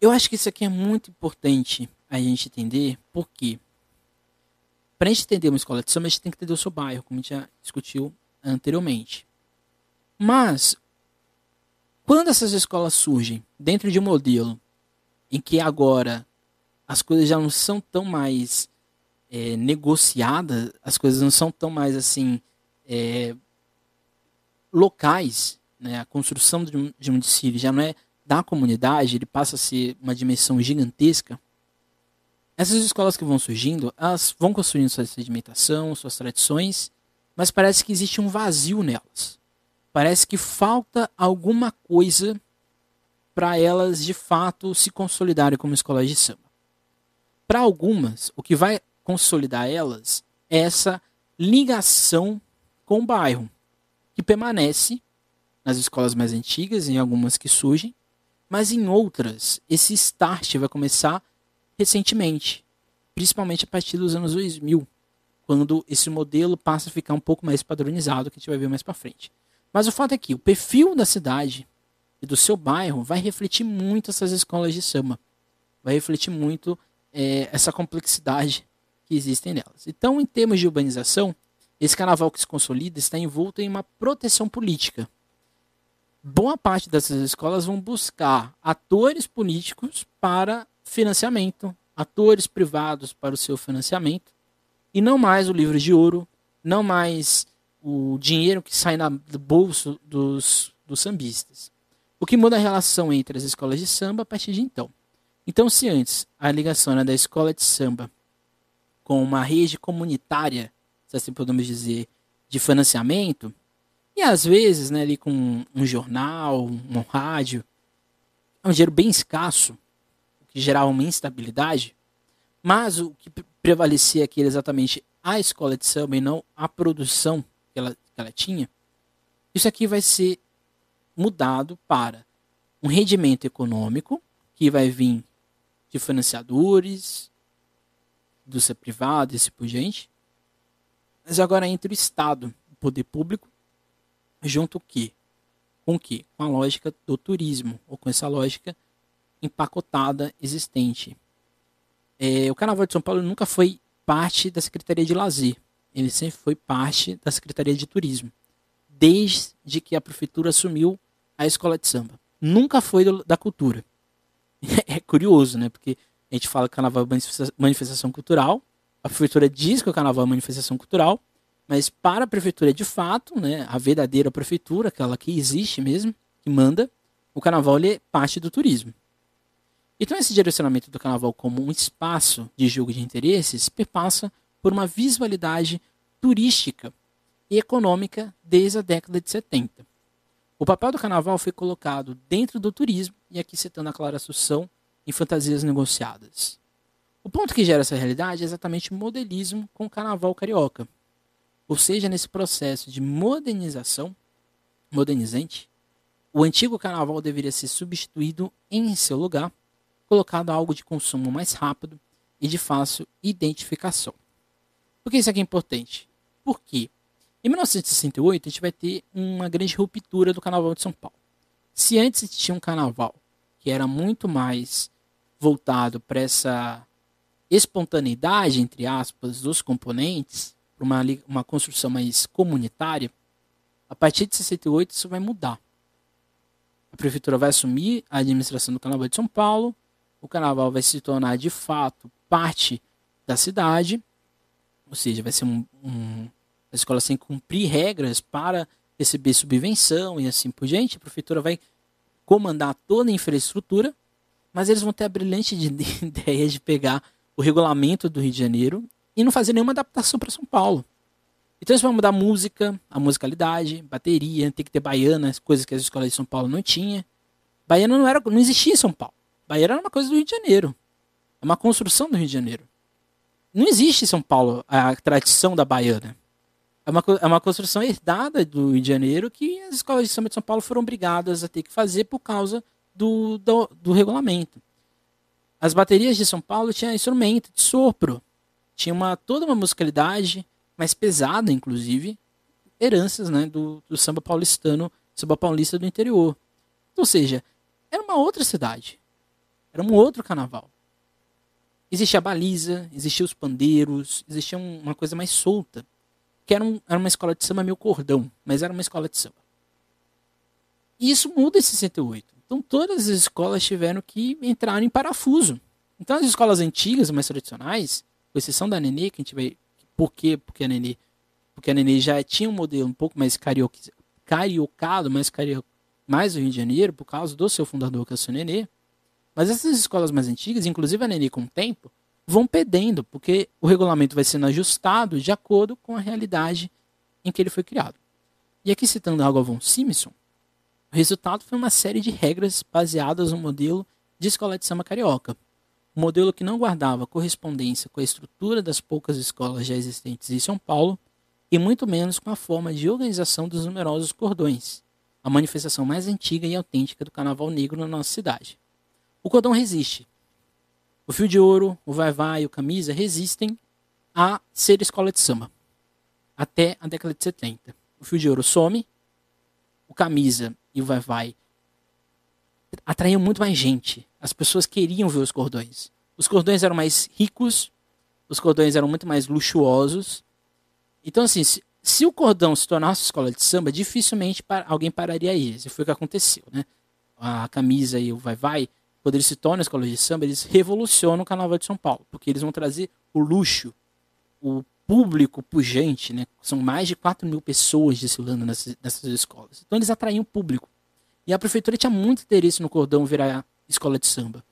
Eu acho que isso aqui é muito importante a gente entender por quê. Para a gente entender uma escola de samba, a gente tem que entender o seu bairro, como a gente já discutiu anteriormente. Mas, quando essas escolas surgem dentro de um modelo em que agora as coisas já não são tão mais é, negociadas, as coisas não são tão mais assim é, locais, né? a construção de um, de um já não é da comunidade, ele passa a ser uma dimensão gigantesca. Essas escolas que vão surgindo, elas vão construindo sua sedimentação, suas tradições, mas parece que existe um vazio nelas. Parece que falta alguma coisa para elas de fato se consolidarem como escolas de samba. Para algumas, o que vai consolidar elas é essa ligação com o bairro, que permanece nas escolas mais antigas, em algumas que surgem, mas em outras, esse start vai começar recentemente, principalmente a partir dos anos 2000, quando esse modelo passa a ficar um pouco mais padronizado, que a gente vai ver mais para frente. Mas o fato é que o perfil da cidade e do seu bairro vai refletir muito essas escolas de samba, vai refletir muito é, essa complexidade que existem nelas. Então, em termos de urbanização, esse carnaval que se consolida está envolto em uma proteção política. Boa parte dessas escolas vão buscar atores políticos para financiamento, atores privados para o seu financiamento, e não mais o livro de ouro, não mais o dinheiro que sai do bolso dos, dos sambistas. O que muda a relação entre as escolas de samba a partir de então. Então, se antes a ligação era da escola de samba com uma rede comunitária, se assim podemos dizer, de financiamento, e às vezes né, ali com um jornal, um rádio, é um dinheiro bem escasso, que gerava uma instabilidade, mas o que prevalecia aqui era exatamente a escola de samba e não a produção que ela, que ela tinha, isso aqui vai ser mudado para um rendimento econômico que vai vir de financiadores, do ser privado e assim por diante. Mas agora entra o Estado, o poder público, junto o quê? Com o quê? Com a lógica do turismo, ou com essa lógica empacotada existente. É, o Carnaval de São Paulo nunca foi parte da Secretaria de Lazer. Ele sempre foi parte da Secretaria de Turismo. Desde que a prefeitura assumiu a escola de samba. Nunca foi do, da cultura. *laughs* É curioso, né? Porque a gente fala que carnaval é manifestação cultural. A prefeitura diz que o carnaval é manifestação cultural. Mas para a prefeitura, de fato, né, a verdadeira prefeitura, aquela que existe mesmo, que manda, o carnaval ele é parte do turismo. Então, esse direcionamento do carnaval como um espaço de jogo de interesses perpassa por uma visualidade turística e econômica desde a década de 70. O papel do carnaval foi colocado dentro do turismo, e aqui citando a Clara Assunção, em fantasias negociadas. O ponto que gera essa realidade é exatamente o modelismo com o carnaval carioca. Ou seja, nesse processo de modernização, modernizante, o antigo carnaval deveria ser substituído em seu lugar colocado algo de consumo mais rápido e de fácil identificação. Por que isso aqui é importante? Porque em 1968 a gente vai ter uma grande ruptura do Carnaval de São Paulo. Se antes tinha um carnaval que era muito mais voltado para essa espontaneidade, entre aspas, dos componentes, para uma, uma construção mais comunitária, a partir de 68 isso vai mudar. A prefeitura vai assumir a administração do Carnaval de São Paulo, o carnaval vai se tornar de fato parte da cidade, ou seja, vai ser um, um a escola sem cumprir regras para receber subvenção e assim por diante. A prefeitura vai comandar toda a infraestrutura, mas eles vão ter a brilhante *laughs* ideia de pegar o regulamento do Rio de Janeiro e não fazer nenhuma adaptação para São Paulo. Então eles vão mudar a música, a musicalidade, bateria, tem que ter baiana, coisas que as escolas de São Paulo não tinha. Baiana não era, não existia em São Paulo. Baiana era uma coisa do Rio de Janeiro. É uma construção do Rio de Janeiro. Não existe em São Paulo a tradição da baiana. É uma, é uma construção herdada do Rio de Janeiro que as escolas de de São Paulo foram obrigadas a ter que fazer por causa do, do, do regulamento. As baterias de São Paulo tinham instrumento de sopro. Tinha uma, toda uma musicalidade mais pesada, inclusive, heranças né, do, do samba paulistano, samba paulista do interior. Ou seja, era uma outra cidade. Era um outro carnaval. existia a baliza, existia os pandeiros, existia uma coisa mais solta, que era, um, era uma escola de samba meio cordão, mas era uma escola de samba. E isso muda em 68. Então todas as escolas tiveram que entrar em parafuso. Então as escolas antigas, mais tradicionais, com exceção da Nenê, que a gente vai. Por quê? Porque a Nenê, porque a Nenê já tinha um modelo um pouco mais carioca, cariocado, mais, cario, mais do Rio de Janeiro, por causa do seu fundador, que é o seu Nenê. Mas essas escolas mais antigas, inclusive a Nenê com o tempo, vão perdendo, porque o regulamento vai sendo ajustado de acordo com a realidade em que ele foi criado. E aqui citando algo a von Simpson, o resultado foi uma série de regras baseadas no modelo de escola de samba carioca. Um modelo que não guardava correspondência com a estrutura das poucas escolas já existentes em São Paulo e muito menos com a forma de organização dos numerosos cordões, a manifestação mais antiga e autêntica do carnaval negro na nossa cidade. O cordão resiste. O fio de ouro, o vai-vai e o camisa resistem a ser escola de samba. Até a década de 70. O fio de ouro some, o camisa e o vai-vai atraíam muito mais gente. As pessoas queriam ver os cordões. Os cordões eram mais ricos, os cordões eram muito mais luxuosos. Então, assim, se, se o cordão se tornasse escola de samba, dificilmente alguém pararia aí. Isso foi o que aconteceu, né? A camisa e o vai-vai quando eles se tornam escola de samba, eles revolucionam o Carnaval de São Paulo, porque eles vão trazer o luxo, o público pujante, né? São mais de 4 mil pessoas desfilando nessas, nessas escolas. Então eles atraíam o público. E a prefeitura tinha muito interesse no cordão virar escola de samba.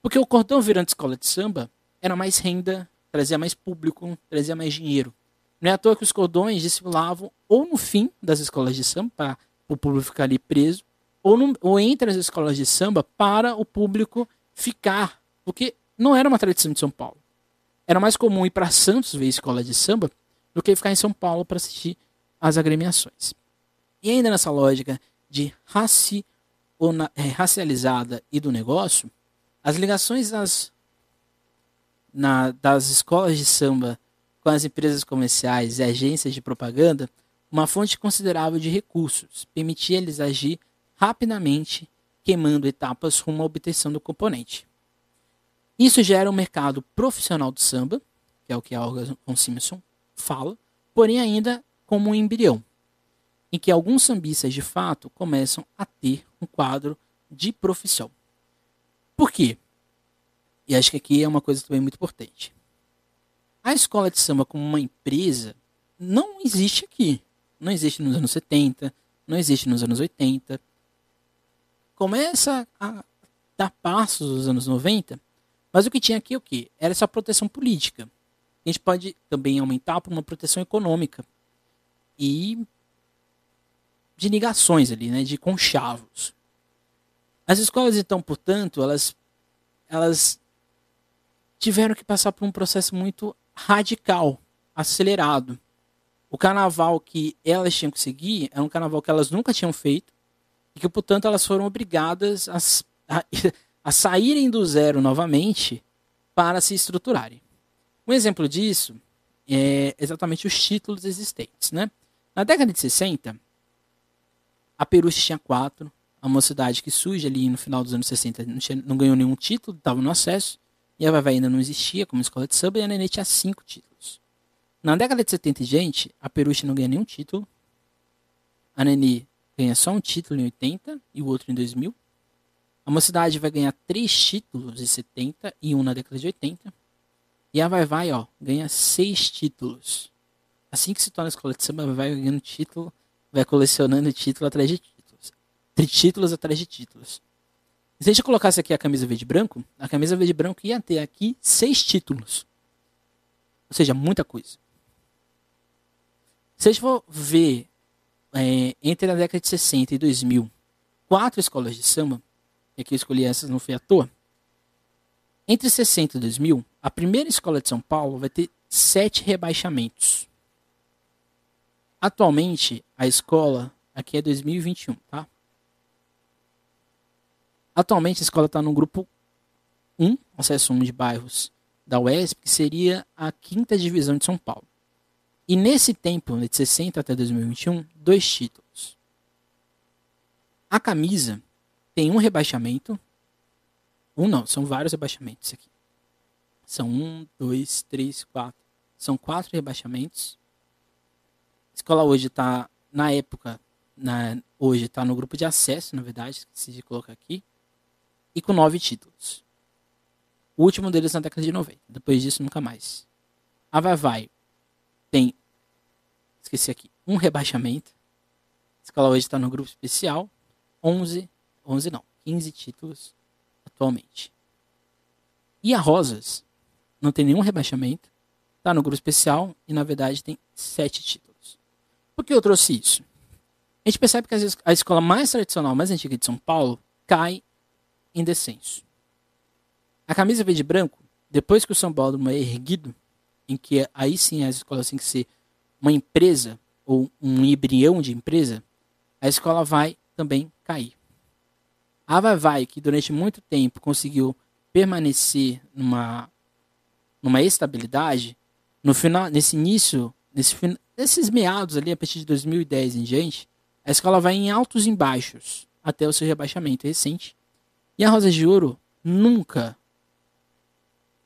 Porque o cordão virando escola de samba era mais renda, trazia mais público, trazia mais dinheiro. Não é à toa que os cordões desfilavam ou no fim das escolas de samba, para o público ficar ali preso, ou, no, ou entre as escolas de samba para o público ficar. Porque não era uma tradição de São Paulo. Era mais comum ir para Santos ver escola de samba do que ficar em São Paulo para assistir as agremiações. E ainda nessa lógica de raci, é, racializada e do negócio, as ligações das, na, das escolas de samba com as empresas comerciais e agências de propaganda, uma fonte considerável de recursos, permitia eles agir rapidamente queimando etapas rumo à obtenção do componente. Isso gera um mercado profissional do samba, que é o que a von Simpson fala, porém ainda como um embrião, em que alguns sambistas de fato começam a ter um quadro de profissão. Por quê? E acho que aqui é uma coisa também muito importante. A escola de samba como uma empresa não existe aqui. Não existe nos anos 70, não existe nos anos 80, começa a dar passos nos anos 90, mas o que tinha aqui é o que? Era essa proteção política. A gente pode também aumentar para uma proteção econômica e de ligações ali, né, de conchavos. As escolas então, portanto, elas elas tiveram que passar por um processo muito radical, acelerado. O carnaval que elas tinham que seguir era um carnaval que elas nunca tinham feito, e que, portanto, elas foram obrigadas a, a, *laughs* a saírem do zero novamente para se estruturarem. Um exemplo disso é exatamente os títulos existentes. Né? Na década de 60, a Peruche tinha quatro, a mocidade que surge ali no final dos anos 60 não, tinha, não ganhou nenhum título, estava no acesso, e a Vai ainda não existia como escola de samba, e a Nenê tinha cinco títulos. Na década de 70 gente, a Peruche não ganha nenhum título, a Nenê ganha só um título em 80 e o outro em 2000. A Mocidade vai ganhar três títulos em 70 e um na década de 80. E a Vai Vai, ó, ganha seis títulos. Assim que se torna escola de samba, vai ganhando título, vai colecionando título atrás de títulos. Títulos atrás de títulos. Se a gente colocasse aqui a camisa verde branco, a camisa verde branco ia ter aqui seis títulos. Ou seja, muita coisa. Se a gente for ver é, entre a década de 60 e 2000, quatro escolas de samba, e aqui eu escolhi essas, não foi à toa. Entre 60 e 2000, a primeira escola de São Paulo vai ter sete rebaixamentos. Atualmente, a escola, aqui é 2021, tá? Atualmente, a escola está no grupo 1, acesso 1 de bairros da UESP, que seria a quinta divisão de São Paulo. E nesse tempo, de 60 até 2021, dois títulos. A camisa tem um rebaixamento. Um não, são vários rebaixamentos aqui. São um, dois, três, quatro. São quatro rebaixamentos. A escola hoje está, na época, na, hoje está no grupo de acesso, na verdade, esqueci de colocar aqui. E com nove títulos. O último deles na década de 90. Depois disso, nunca mais. A Vai Vai tem, esqueci aqui, um rebaixamento. A escola hoje está no grupo especial. 11, 11 não, 15 títulos atualmente. E a Rosas não tem nenhum rebaixamento, está no grupo especial e na verdade tem 7 títulos. Por que eu trouxe isso? A gente percebe que a escola mais tradicional, mais antiga de São Paulo, cai em descenso. A camisa verde e branco, depois que o São Paulo é erguido, em que aí sim as escolas têm que ser uma empresa ou um embrião de empresa, a escola vai também cair. A Vai Vai, que durante muito tempo conseguiu permanecer numa, numa estabilidade, no final, nesse início, nesse, nesses meados ali, a partir de 2010 em diante, a escola vai em altos e baixos até o seu rebaixamento recente. E a Rosa de Ouro nunca,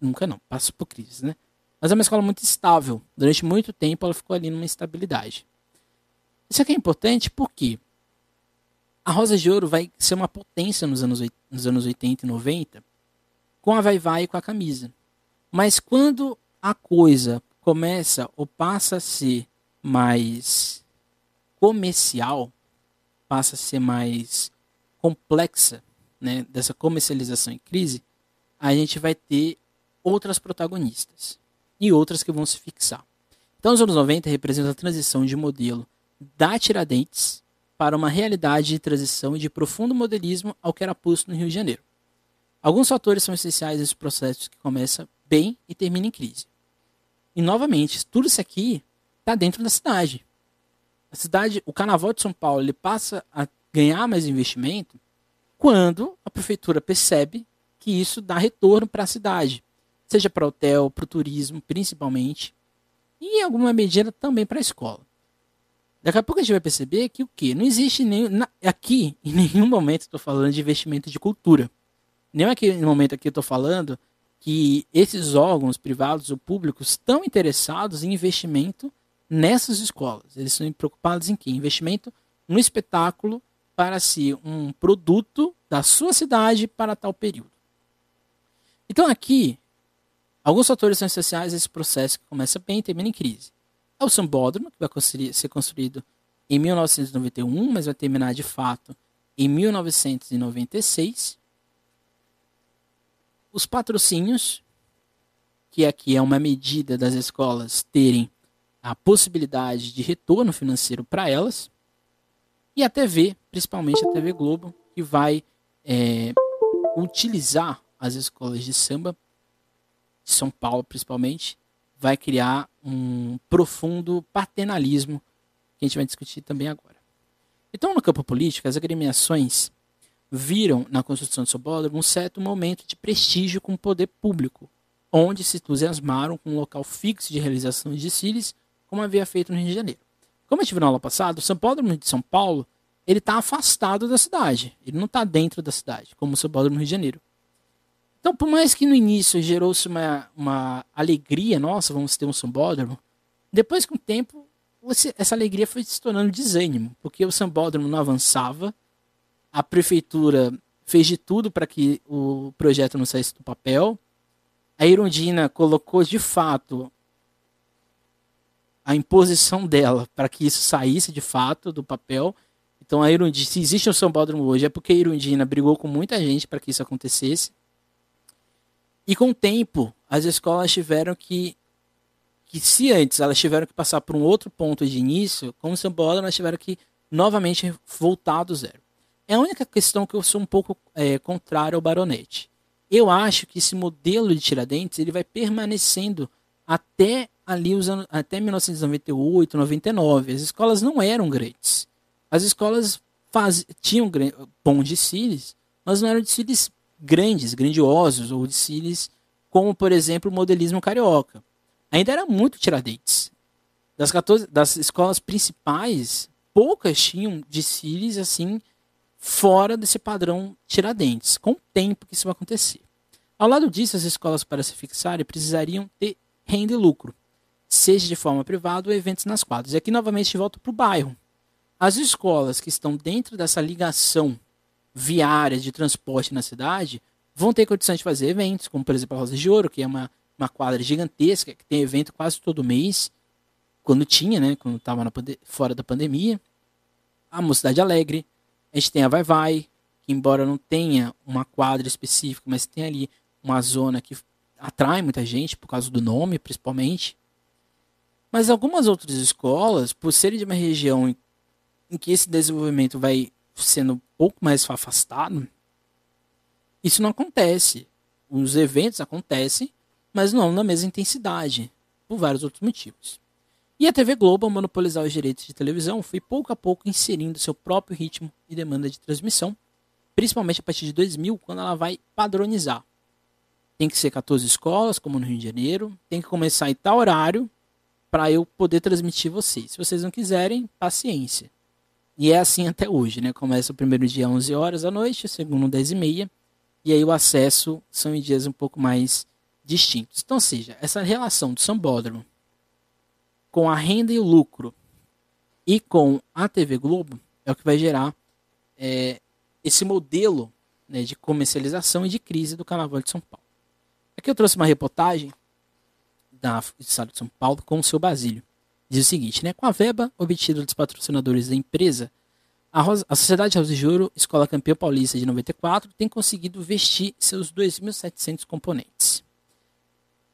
nunca não, passa por crise, né? Mas é uma escola muito estável. Durante muito tempo ela ficou ali numa estabilidade. Isso aqui é importante porque a Rosa de Ouro vai ser uma potência nos anos, nos anos 80 e 90 com a Vai Vai e com a camisa. Mas quando a coisa começa ou passa a ser mais comercial, passa a ser mais complexa, né, dessa comercialização em crise, a gente vai ter outras protagonistas e outras que vão se fixar. Então, os anos 90 representam a transição de modelo da Tiradentes para uma realidade de transição e de profundo modelismo ao que era posto no Rio de Janeiro. Alguns fatores são essenciais nesse processo que começa bem e termina em crise. E novamente, tudo isso aqui está dentro da cidade. A cidade, o Carnaval de São Paulo, ele passa a ganhar mais investimento quando a prefeitura percebe que isso dá retorno para a cidade seja para hotel, para o turismo, principalmente, e em alguma medida também para a escola. Daqui a pouco a gente vai perceber que o que? Não existe nem, na, aqui, *laughs* em nenhum momento estou falando de investimento de cultura. Nem aqui no momento aqui eu estou falando que esses órgãos privados ou públicos estão interessados em investimento nessas escolas. Eles estão preocupados em quê? Investimento no espetáculo para ser um produto da sua cidade para tal período. Então aqui Alguns fatores são essenciais a esse processo que começa bem e termina em crise. É o sambódromo, que vai ser construído em 1991, mas vai terminar de fato em 1996. Os patrocínios, que aqui é uma medida das escolas terem a possibilidade de retorno financeiro para elas. E a TV, principalmente a TV Globo, que vai é, utilizar as escolas de samba de São Paulo principalmente, vai criar um profundo paternalismo que a gente vai discutir também agora. Então, no campo político, as agremiações viram na construção do Sobódromo um certo momento de prestígio com o poder público, onde se entusiasmaram com um local fixo de realização de desfiles, como havia feito no Rio de Janeiro. Como eu tive na aula passada, o Sambódromo de São Paulo ele está afastado da cidade, ele não está dentro da cidade, como o Sambódromo no Rio de Janeiro. Então, por mais que no início gerou-se uma, uma alegria, nossa, vamos ter um sambódromo, depois com o tempo, você, essa alegria foi se tornando desânimo, porque o sambódromo não avançava, a prefeitura fez de tudo para que o projeto não saísse do papel, a Irondina colocou de fato a imposição dela para que isso saísse de fato do papel. Então, a Irundina, se existe um sambódromo hoje, é porque a Irundina brigou com muita gente para que isso acontecesse. E com o tempo, as escolas tiveram que, que se antes elas tiveram que passar por um outro ponto de início, com o Sambódromo elas tiveram que novamente voltar do zero. É a única questão que eu sou um pouco é, contrário ao Baronete. Eu acho que esse modelo de Tiradentes ele vai permanecendo até ali os anos, até 1998, 99. As escolas não eram grandes. As escolas faz, tinham bons desfiles, mas não eram desfiles grandes, grandiosos, ou desfiles como, por exemplo, o modelismo carioca. Ainda era muito Tiradentes. Das, 14, das escolas principais, poucas tinham desfiles assim fora desse padrão Tiradentes. Com o tempo que isso vai acontecer. Ao lado disso, as escolas, para se fixarem, precisariam ter renda e lucro, seja de forma privada ou eventos nas quadras. E aqui, novamente, volto para o bairro. As escolas que estão dentro dessa ligação viária de transporte na cidade vão ter condições de fazer eventos, como, por exemplo, a Rosa de Ouro, que é uma, uma quadra gigantesca, que tem evento quase todo mês, quando tinha, né, quando estava fora da pandemia. A Mocidade Alegre, a gente tem a Vai Vai, que embora não tenha uma quadra específica, mas tem ali uma zona que atrai muita gente por causa do nome, principalmente. Mas algumas outras escolas, por serem de uma região em que esse desenvolvimento vai sendo um pouco mais afastado, isso não acontece. Os eventos acontecem, mas não na mesma intensidade, por vários outros motivos. E a TV Globo, ao monopolizar os direitos de televisão, foi pouco a pouco inserindo seu próprio ritmo e demanda de transmissão, principalmente a partir de 2000, quando ela vai padronizar. Tem que ser 14 escolas, como no Rio de Janeiro, tem que começar em tal horário para eu poder transmitir vocês. Se vocês não quiserem, paciência. E é assim até hoje, né? Começa o primeiro dia às 11 horas da noite, o segundo 10 e meia, e aí o acesso são em dias um pouco mais distintos. Então, seja, essa relação do Sambódromo com a renda e o lucro e com a TV Globo é o que vai gerar é, esse modelo né, de comercialização e de crise do Carnaval de São Paulo. Aqui eu trouxe uma reportagem da do Estado de São Paulo com o seu Basílio. Diz o seguinte, né? Com a verba obtida dos patrocinadores da empresa, a, Rosa, a Sociedade Rosa de Escola Campeã Paulista de 94, tem conseguido vestir seus 2.700 componentes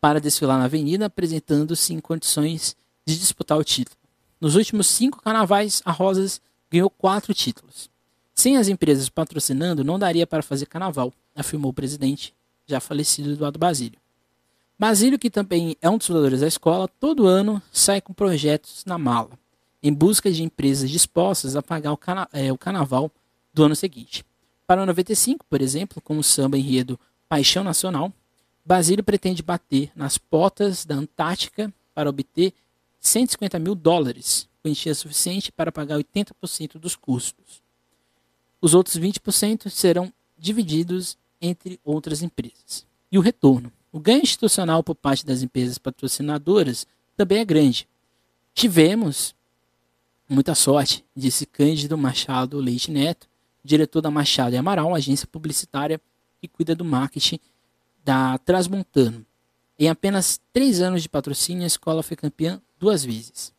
para desfilar na avenida, apresentando-se em condições de disputar o título. Nos últimos cinco carnavais, a Rosas ganhou quatro títulos. Sem as empresas patrocinando, não daria para fazer carnaval, afirmou o presidente, já falecido Eduardo Basílio. Basílio, que também é um dos fundadores da escola, todo ano sai com projetos na mala, em busca de empresas dispostas a pagar o, cana é, o carnaval do ano seguinte. Para o 95, por exemplo, com o samba enredo Paixão Nacional, Basílio pretende bater nas portas da Antártica para obter 150 mil dólares, quantia suficiente para pagar 80% dos custos. Os outros 20% serão divididos entre outras empresas. E o retorno. O ganho institucional por parte das empresas patrocinadoras também é grande. Tivemos muita sorte, disse Cândido Machado Leite Neto, diretor da Machado e Amaral, agência publicitária que cuida do marketing da Transmontano. Em apenas três anos de patrocínio, a escola foi campeã duas vezes.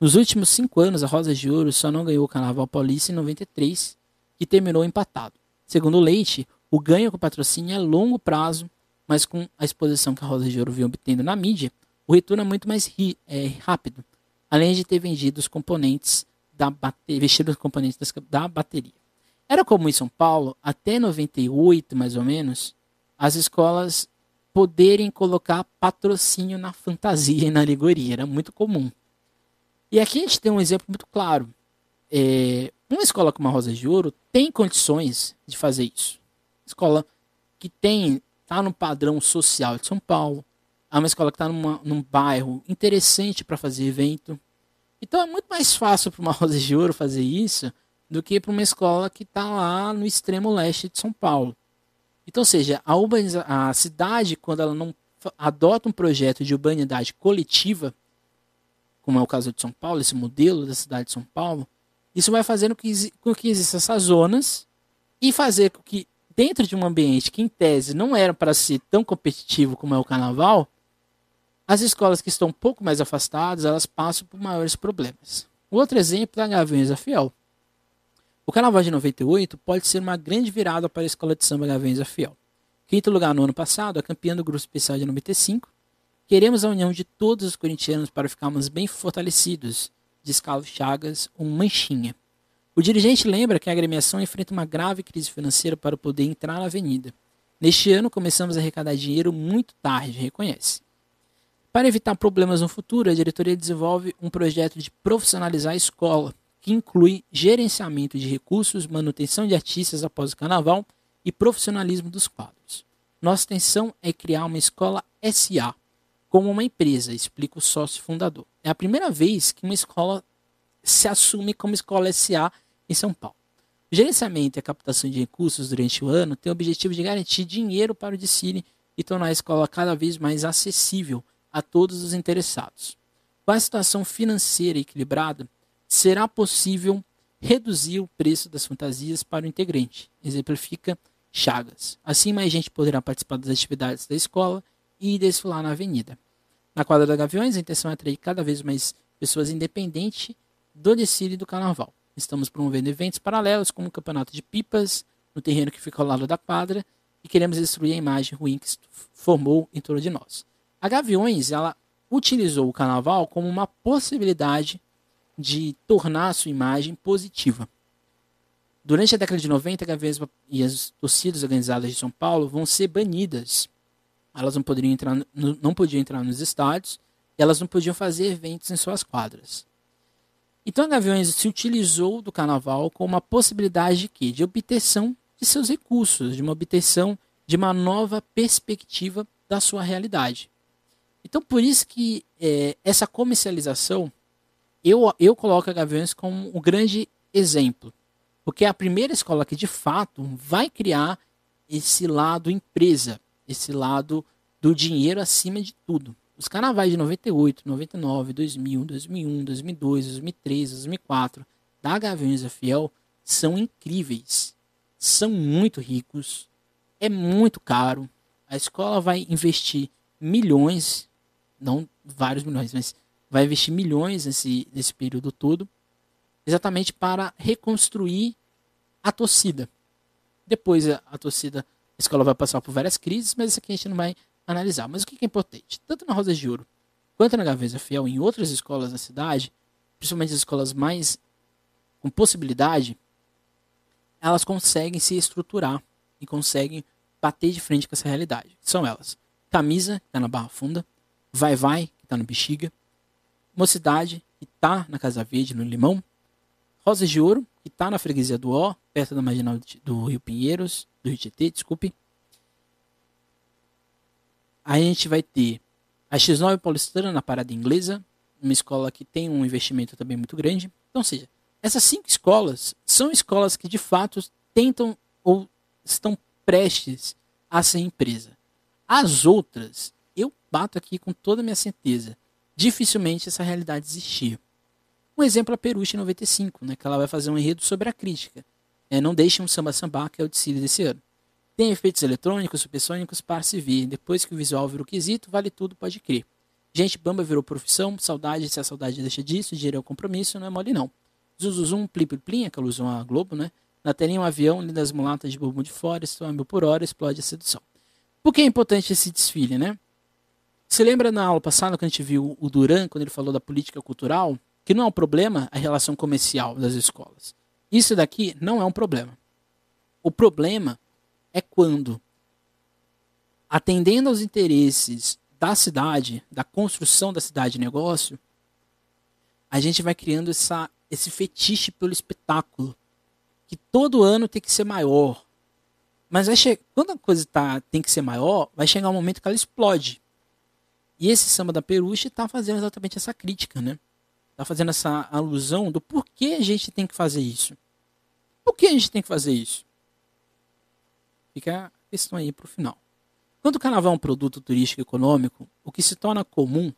Nos últimos cinco anos, a Rosa de Ouro só não ganhou o Carnaval Paulista em 93 que terminou empatado. Segundo Leite, o ganho com patrocínio é longo prazo, mas com a exposição que a Rosa de Ouro vem obtendo na mídia, o retorno é muito mais é, rápido, além de ter vendido os componentes da bateria, vestido os componentes da bateria. Era comum em São Paulo, até 98 mais ou menos, as escolas poderem colocar patrocínio na fantasia e na alegoria. Era muito comum. E aqui a gente tem um exemplo muito claro. É, uma escola como a Rosa de Ouro tem condições de fazer isso. Escola que tem está no padrão social de São Paulo. É uma escola que está num bairro interessante para fazer evento. Então é muito mais fácil para uma *laughs* Rosa de Ouro fazer isso do que para uma escola que está lá no extremo leste de São Paulo. Então, ou seja, a, a cidade, quando ela não adota um projeto de urbanidade coletiva, como é o caso de São Paulo, esse modelo da cidade de São Paulo, isso vai fazendo com que existam essas zonas e fazer com que, dentro de um ambiente que, em tese, não era para ser tão competitivo como é o carnaval, as escolas que estão um pouco mais afastadas, elas passam por maiores problemas. Outro exemplo é a Gaviões da Fiel. O Carnaval de 98 pode ser uma grande virada para a escola de samba Gaviões da Fiel. Quinto lugar no ano passado, a campeã do grupo especial de 95. Queremos a união de todos os corintianos para ficarmos bem fortalecidos diz Carlos Chagas, um manchinha. O dirigente lembra que a agremiação enfrenta uma grave crise financeira para poder entrar na avenida. Neste ano, começamos a arrecadar dinheiro muito tarde, reconhece. Para evitar problemas no futuro, a diretoria desenvolve um projeto de profissionalizar a escola, que inclui gerenciamento de recursos, manutenção de artistas após o carnaval e profissionalismo dos quadros. Nossa intenção é criar uma escola SA, como uma empresa, explica o sócio fundador. É a primeira vez que uma escola se assume como escola SA em São Paulo. O gerenciamento e a captação de recursos durante o ano tem o objetivo de garantir dinheiro para o desfile e tornar a escola cada vez mais acessível a todos os interessados. Com a situação financeira equilibrada, será possível reduzir o preço das fantasias para o integrante, exemplifica Chagas. Assim, mais gente poderá participar das atividades da escola e desfilar na avenida. Na quadra da Gaviões, a intenção é atrair cada vez mais pessoas independentes do desfile do carnaval. Estamos promovendo eventos paralelos, como o campeonato de pipas, no terreno que fica ao lado da quadra, e queremos destruir a imagem ruim que formou em torno de nós. A Gaviões, ela utilizou o carnaval como uma possibilidade de tornar a sua imagem positiva. Durante a década de 90, a Gaviões e as torcidas organizadas de São Paulo vão ser banidas. Elas não poderiam entrar, não podiam entrar nos estádios, e elas não podiam fazer eventos em suas quadras. Então a Gaviões se utilizou do carnaval como uma possibilidade de quê? De obtenção de seus recursos, de uma obtenção de uma nova perspectiva da sua realidade. Então por isso que é, essa comercialização, eu, eu coloco a Gaviões como um grande exemplo. Porque é a primeira escola que de fato vai criar esse lado empresa, esse lado do dinheiro acima de tudo. Os carnavais de 98, 99, 2000, 2001, 2002, 2003, 2004 da Gaviões da Fiel são incríveis. São muito ricos. É muito caro. A escola vai investir milhões, não vários milhões, mas vai investir milhões nesse, nesse período todo, exatamente para reconstruir a torcida. Depois a, a torcida, a escola vai passar por várias crises, mas isso aqui a gente não vai analisar. Mas o que é importante? Tanto na Rosa de Ouro quanto na Gaveza Fiel, em outras escolas da cidade, principalmente as escolas mais com possibilidade, elas conseguem se estruturar e conseguem bater de frente com essa realidade. São elas: Camisa, que está na Barra Funda, Vai Vai, que está no Bexiga, Mocidade, que está na Casa Verde, no Limão, Rosas de Ouro, que está na freguesia do Ó, perto da marginal do Rio Pinheiros, do Rio Tietê, desculpe, a gente vai ter a X9 Paulistana na parada inglesa, uma escola que tem um investimento também muito grande. Então, ou seja, essas cinco escolas são escolas que de fato tentam ou estão prestes a ser empresa. As outras, eu bato aqui com toda a minha certeza, dificilmente essa realidade existia. Um exemplo é a Peruche 95, né, que ela vai fazer um enredo sobre a crítica. É, não deixe um samba sambar, que é o desfile desse ano. Tem efeitos eletrônicos, supersônicos para se ver. Depois que o visual virou quesito, vale tudo, pode crer. Gente bamba virou profissão, saudade, se a saudade deixa disso, dinheiro é o compromisso, não é mole não. Zuzuzum, plim plim plim, aquela usou a Globo, né? Na telinha um avião, lindas mulatas de bumbum de fora, estão a mil por hora, explode a sedução. Por que é importante esse desfile, né? Você lembra na aula passada, quando a gente viu o Duran, quando ele falou da política cultural, que não é um problema a relação comercial das escolas. Isso daqui não é um problema. O problema é quando, atendendo aos interesses da cidade, da construção da cidade negócio, a gente vai criando essa, esse fetiche pelo espetáculo, que todo ano tem que ser maior. Mas vai quando a coisa tá, tem que ser maior, vai chegar um momento que ela explode. E esse samba da Peruche está fazendo exatamente essa crítica, né? Está fazendo essa alusão do porquê a gente tem que fazer isso. Por que a gente tem que fazer isso? Fica a questão aí para o final. Quando o carnaval é um produto turístico econômico, o que se torna comum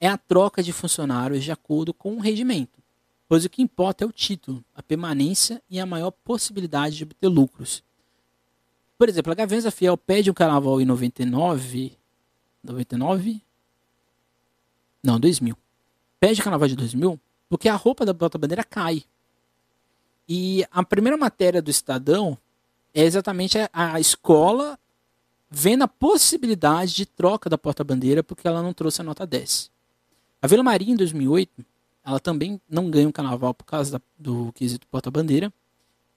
é a troca de funcionários de acordo com o rendimento, pois o que importa é o título, a permanência e a maior possibilidade de obter lucros. Por exemplo, a Gavenza Fiel pede um carnaval em 99, 99? Não, 2000. Pede o carnaval de 2000 porque a roupa da Bota Bandeira cai. E a primeira matéria do Estadão é exatamente a, escola vendo a possibilidade de troca da porta-bandeira porque ela não trouxe a nota 10. A Vila Maria, em 2008, ela também não ganha um carnaval por causa da, do quesito porta-bandeira.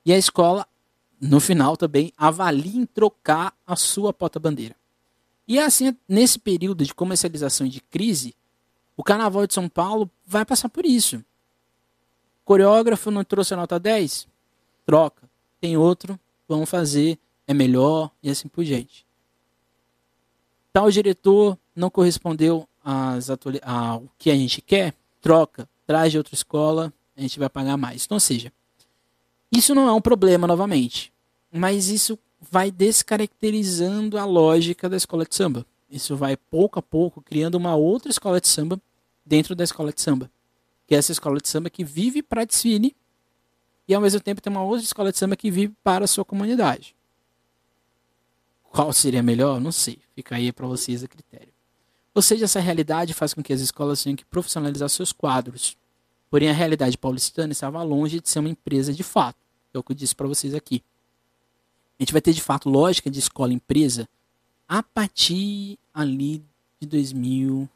E a escola, no final, também avalia em trocar a sua porta-bandeira. E é assim, nesse período de comercialização e de crise, o Carnaval de São Paulo vai passar por isso. coreógrafo não trouxe a nota 10? Troca. Tem outro, vamos fazer, é melhor e assim por diante. Tal diretor não correspondeu às ao que a gente quer, troca, traz de outra escola, a gente vai pagar mais. Então, ou seja, isso não é um problema novamente, mas isso vai descaracterizando a lógica da escola de samba. Isso vai pouco a pouco criando uma outra escola de samba dentro da escola de samba, que é essa escola de samba que vive para desfile e ao mesmo tempo tem uma outra escola de samba que vive para a sua comunidade. Qual seria melhor? Não sei. Fica aí para vocês a critério. Ou seja, essa realidade faz com que as escolas tenham que profissionalizar seus quadros. Porém, a realidade paulistana estava longe de ser uma empresa de fato. É o que eu disse para vocês aqui. A gente vai ter de fato lógica de escola-empresa a partir ali de 2010.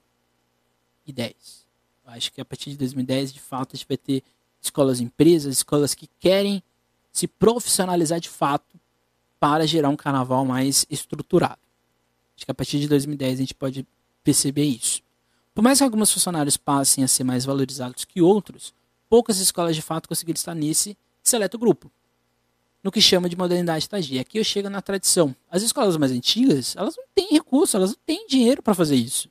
Eu acho que a partir de 2010, de fato, a gente vai ter escolas-empresas, escolas que querem se profissionalizar de fato para gerar um carnaval mais estruturado. Acho que a partir de 2010 a gente pode perceber isso. Por mais que alguns funcionários passem a ser mais valorizados que outros, poucas escolas de fato conseguiram estar nesse seleto grupo. No que chama de modernidade estagia. Aqui eu chego na tradição. As escolas mais antigas, elas não têm recurso, elas não têm dinheiro para fazer isso.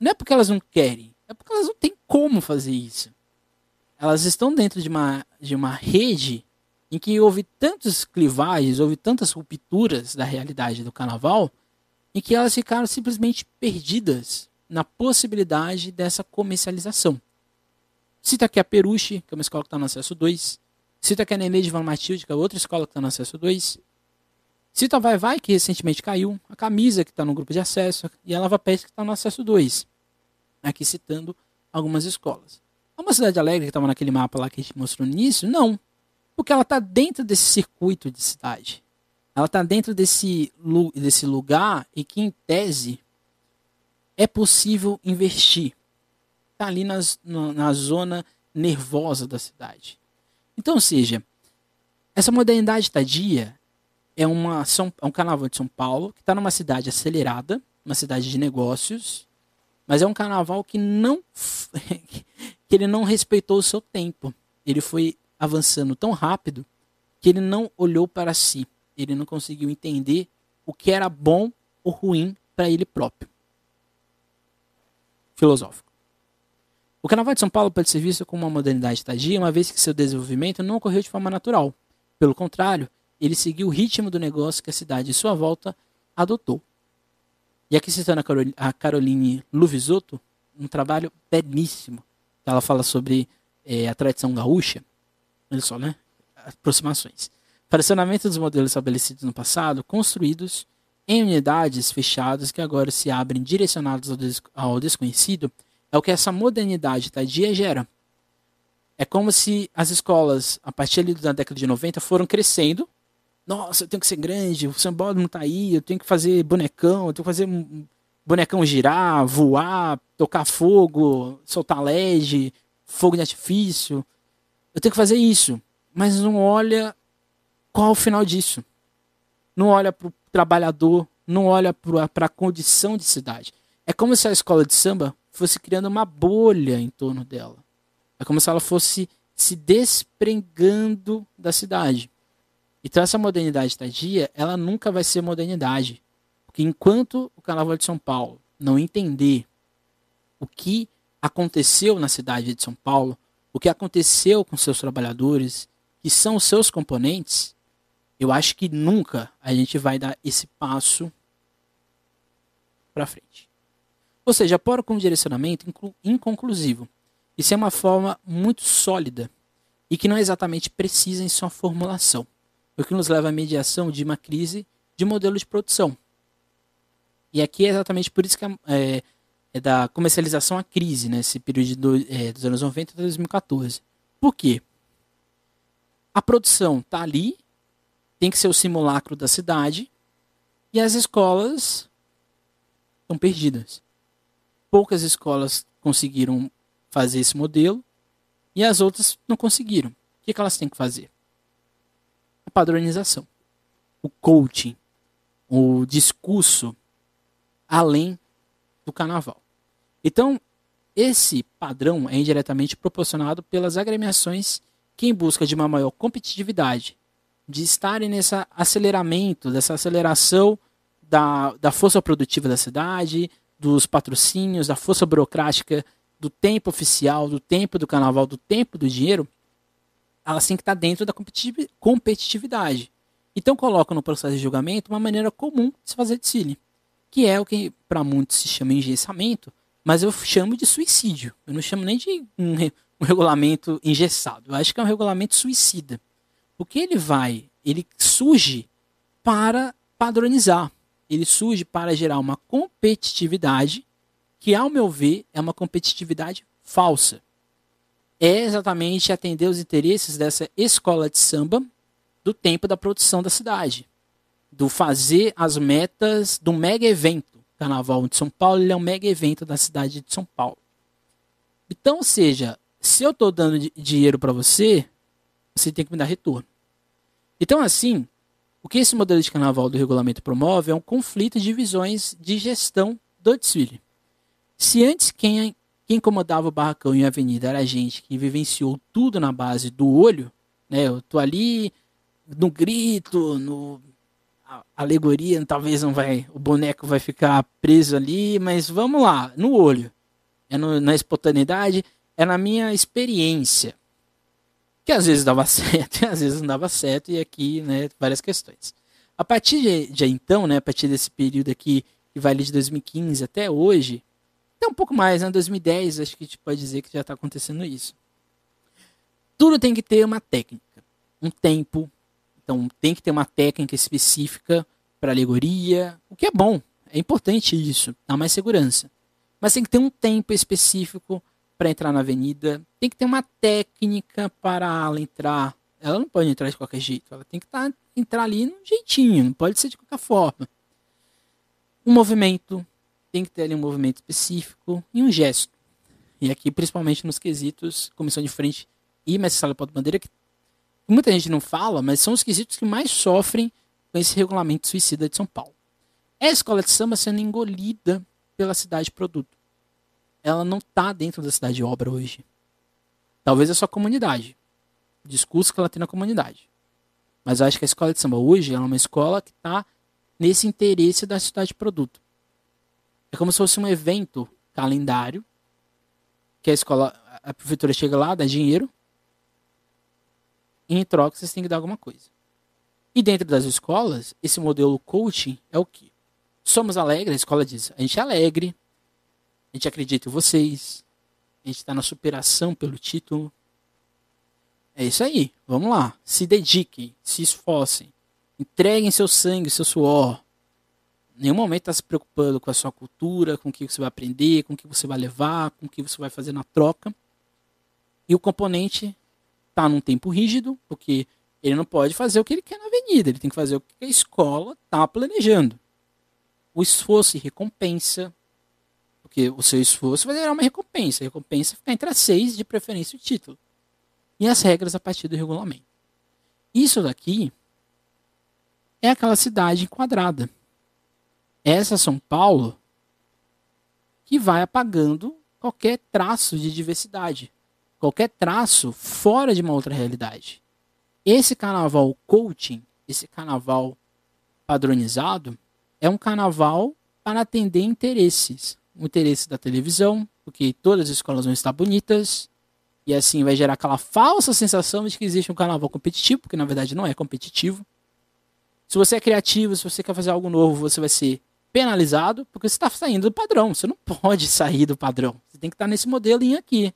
Não é porque elas não querem, é porque elas não têm como fazer isso. Elas estão dentro de uma, de uma rede em que houve tantas clivagens, houve tantas rupturas da realidade do carnaval, em que elas ficaram simplesmente perdidas na possibilidade dessa comercialização. Cita aqui a Peruche, que é uma escola que está no acesso 2. Cita aqui a Nenê de Van Matilde, que é outra escola que está no acesso 2. Cita a Vai Vai, que recentemente caiu. A Camisa, que está no grupo de acesso. E a Lava Pés, que está no acesso 2. Aqui citando algumas escolas. É uma cidade alegre que estava naquele mapa lá que a gente mostrou no início? Não. Porque ela está dentro desse circuito de cidade. Ela está dentro desse, desse lugar e que, em tese, é possível investir. Está ali nas, na, na zona nervosa da cidade. Então, ou seja, essa modernidade tadia é, uma, é um carnaval de São Paulo que está numa cidade acelerada, uma cidade de negócios, mas é um carnaval que não *laughs* que ele não respeitou o seu tempo. Ele foi avançando tão rápido que ele não olhou para si. Ele não conseguiu entender o que era bom ou ruim para ele próprio. Filosófico. O Carnaval de São Paulo pode ser visto como uma modernidade tardia, uma vez que seu desenvolvimento não ocorreu de forma natural. Pelo contrário, ele seguiu o ritmo do negócio que a cidade e sua volta adotou. E aqui citando a Caroline Luvisotto, um trabalho belíssimo. Ela fala sobre é, a tradição gaúcha olha só, né? Aproximações. Fracionamento dos modelos estabelecidos no passado, construídos em unidades fechadas que agora se abrem direcionados ao, des ao desconhecido, é o que essa modernidade tardia gera. É como se as escolas, a partir da década de 90, foram crescendo. Nossa, eu tenho que ser grande, o sambódromo tá aí, eu tenho que fazer bonecão, eu tenho que fazer bonecão girar, voar, tocar fogo, soltar LED, fogo de artifício eu tenho que fazer isso. Mas não olha qual é o final disso. Não olha para o trabalhador, não olha para a condição de cidade. É como se a escola de samba fosse criando uma bolha em torno dela. É como se ela fosse se desprendendo da cidade. Então essa modernidade tardia, ela nunca vai ser modernidade. Porque enquanto o Carnaval de São Paulo não entender o que aconteceu na cidade de São Paulo, o que aconteceu com seus trabalhadores, que são os seus componentes, eu acho que nunca a gente vai dar esse passo para frente. Ou seja, poro como direcionamento inconclusivo. Isso é uma forma muito sólida e que não é exatamente precisa em sua formulação, o que nos leva à mediação de uma crise de modelo de produção. E aqui é exatamente por isso que é, é da comercialização à crise, nesse né, período do, é, dos anos 90 até 2014. Por quê? A produção está ali, tem que ser o simulacro da cidade, e as escolas estão perdidas. Poucas escolas conseguiram fazer esse modelo e as outras não conseguiram. O que, que elas têm que fazer? A padronização, o coaching, o discurso além do carnaval. Então, esse padrão é indiretamente proporcionado pelas agremiações que, em busca de uma maior competitividade, de estarem nesse aceleramento, dessa aceleração da, da força produtiva da cidade, dos patrocínios, da força burocrática, do tempo oficial, do tempo do carnaval, do tempo do dinheiro, elas têm que estar dentro da competitividade. Então colocam no processo de julgamento uma maneira comum de se fazer desfile, que é o que para muitos se chama engessamento, mas eu chamo de suicídio. Eu não chamo nem de um, um regulamento engessado. Eu acho que é um regulamento suicida. Porque ele vai, ele surge para padronizar. Ele surge para gerar uma competitividade que, ao meu ver, é uma competitividade falsa. É exatamente atender os interesses dessa escola de samba do tempo da produção da cidade, do fazer as metas do mega evento. Carnaval de São Paulo é um mega evento da cidade de São Paulo. Então, ou seja, se eu estou dando dinheiro para você, você tem que me dar retorno. Então, assim, o que esse modelo de carnaval do regulamento promove é um conflito de visões de gestão do desfile. Se antes quem, quem comandava o barracão e a avenida era a gente que vivenciou tudo na base do olho, né? Eu tô ali no grito, no a alegoria, talvez não vai, o boneco vai ficar preso ali, mas vamos lá, no olho. É no, na espontaneidade, é na minha experiência. Que às vezes dava *laughs* certo e às vezes não dava certo, e aqui, né, várias questões. A partir de, de então, né, a partir desse período aqui, que vai ali de 2015 até hoje, até um pouco mais, né, 2010, acho que a gente pode dizer que já está acontecendo isso. Tudo tem que ter uma técnica, um tempo, então tem que ter uma técnica específica para alegoria, o que é bom, é importante isso, dá mais segurança. Mas tem que ter um tempo específico para entrar na avenida, tem que ter uma técnica para ela entrar. Ela não pode entrar de qualquer jeito, ela tem que tá, entrar ali num jeitinho, não pode ser de qualquer forma. Um movimento, tem que ter ali um movimento específico e um gesto. E aqui, principalmente nos quesitos, comissão de frente e mestre sala de bandeira, que muita gente não fala, mas são os quesitos que mais sofrem com esse regulamento suicida de São Paulo. É a escola de samba sendo engolida pela cidade produto ela não está dentro da cidade de obra hoje. Talvez a sua comunidade. O discurso que ela tem na comunidade. Mas eu acho que a escola de samba hoje é uma escola que está nesse interesse da cidade de produto. É como se fosse um evento calendário que a escola, a prefeitura chega lá, dá dinheiro e em troca vocês têm que dar alguma coisa. E dentro das escolas, esse modelo coaching é o que? Somos alegres, a escola diz, a gente é alegre, a gente acredita em vocês. A gente está na superação pelo título. É isso aí. Vamos lá. Se dediquem, se esforcem. Entreguem seu sangue, seu suor. Em nenhum momento está se preocupando com a sua cultura, com o que você vai aprender, com o que você vai levar, com o que você vai fazer na troca. E o componente está num tempo rígido, porque ele não pode fazer o que ele quer na avenida, ele tem que fazer o que a escola está planejando. O esforço e recompensa, porque o seu esforço vai gerar uma recompensa. A recompensa fica entre as seis, de preferência o título. E as regras a partir do regulamento. Isso daqui é aquela cidade enquadrada. Essa São Paulo que vai apagando qualquer traço de diversidade, qualquer traço fora de uma outra realidade. Esse carnaval coaching, esse carnaval padronizado, é um carnaval para atender interesses, o interesse da televisão, porque todas as escolas vão estar bonitas, e assim vai gerar aquela falsa sensação de que existe um carnaval competitivo, porque na verdade não é competitivo. Se você é criativo, se você quer fazer algo novo, você vai ser penalizado, porque você está saindo do padrão. Você não pode sair do padrão. Você tem que estar nesse modelinho aqui.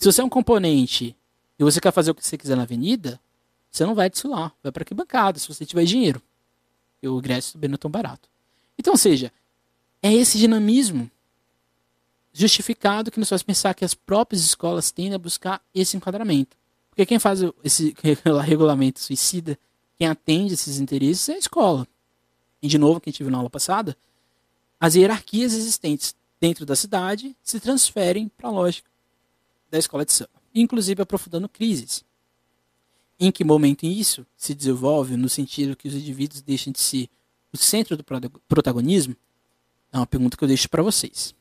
Se você é um componente e você quer fazer o que você quiser na avenida, você não vai desfilar. Vai para que bancada, se você tiver dinheiro. E o ingresso também não é tão barato. Então, ou seja, é esse dinamismo justificado que nos faz pensar que as próprias escolas tendem a buscar esse enquadramento. Porque quem faz esse *laughs* regulamento suicida, quem atende esses interesses é a escola. E de novo, quem tive na aula passada, as hierarquias existentes dentro da cidade se transferem para a lógica da escola de samba, inclusive aprofundando crises. Em que momento isso se desenvolve no sentido que os indivíduos deixam de ser o centro do protagonismo é uma pergunta que eu deixo para vocês.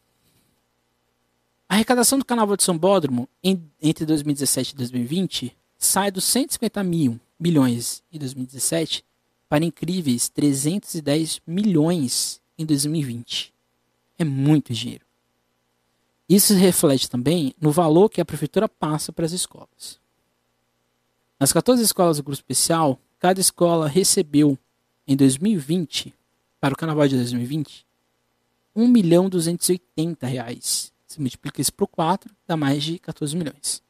A arrecadação do Carnaval de São Bódromo em, entre 2017 e 2020 sai dos 150 mil milhões em 2017 para incríveis 310 milhões em 2020. É muito dinheiro. Isso se reflete também no valor que a prefeitura passa para as escolas. Nas 14 escolas do grupo especial, cada escola recebeu em 2020, para o carnaval de 2020, 1 milhão 280 reais. Você multiplica isso por 4, dá mais de 14 milhões.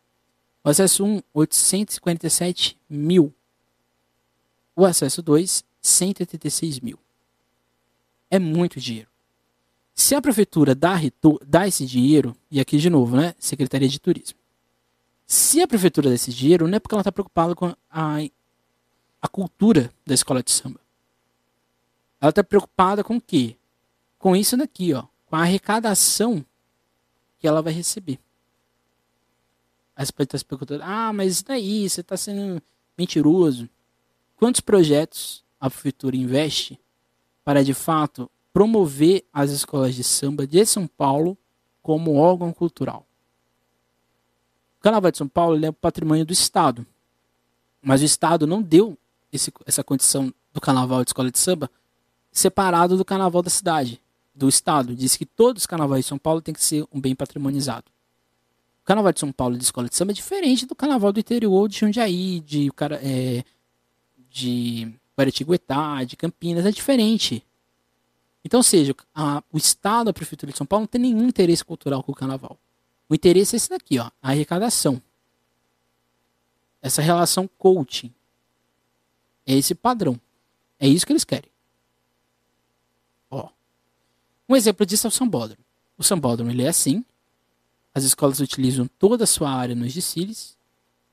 O acesso 1, 847 mil. O acesso 2, 186 mil. É muito dinheiro. Se a prefeitura dá, dá esse dinheiro, e aqui de novo, né? Secretaria de Turismo. Se a prefeitura dá esse dinheiro, não é porque ela está preocupada com a, a cultura da escola de samba. Ela está preocupada com o quê? Com isso daqui, ó. Com a arrecadação que ela vai receber. Aí você pode estar se perguntando, ah, mas isso daí, você está sendo mentiroso. Quantos projetos a prefeitura investe para, de fato, promover as escolas de samba de São Paulo como órgão cultural? O Carnaval de São Paulo é patrimônio do Estado. Mas o Estado não deu esse, essa condição do Carnaval de escola de samba separado do Carnaval da cidade do Estado diz que todos os carnavais de São Paulo têm que ser um bem patrimonizado. O Carnaval de São Paulo de escola de samba é diferente do Carnaval do interior de Jundiaí, de, é, de Guaratinguetá, de Campinas, é diferente. Então, seja, a, o Estado, a Prefeitura de São Paulo não tem nenhum interesse cultural com o Carnaval. O interesse é esse daqui, ó, a arrecadação. Essa relação coaching. É esse padrão. É isso que eles querem. Um exemplo disso é o sambódromo. O sambódromo ele é assim. As escolas utilizam toda a sua área nos desfiles,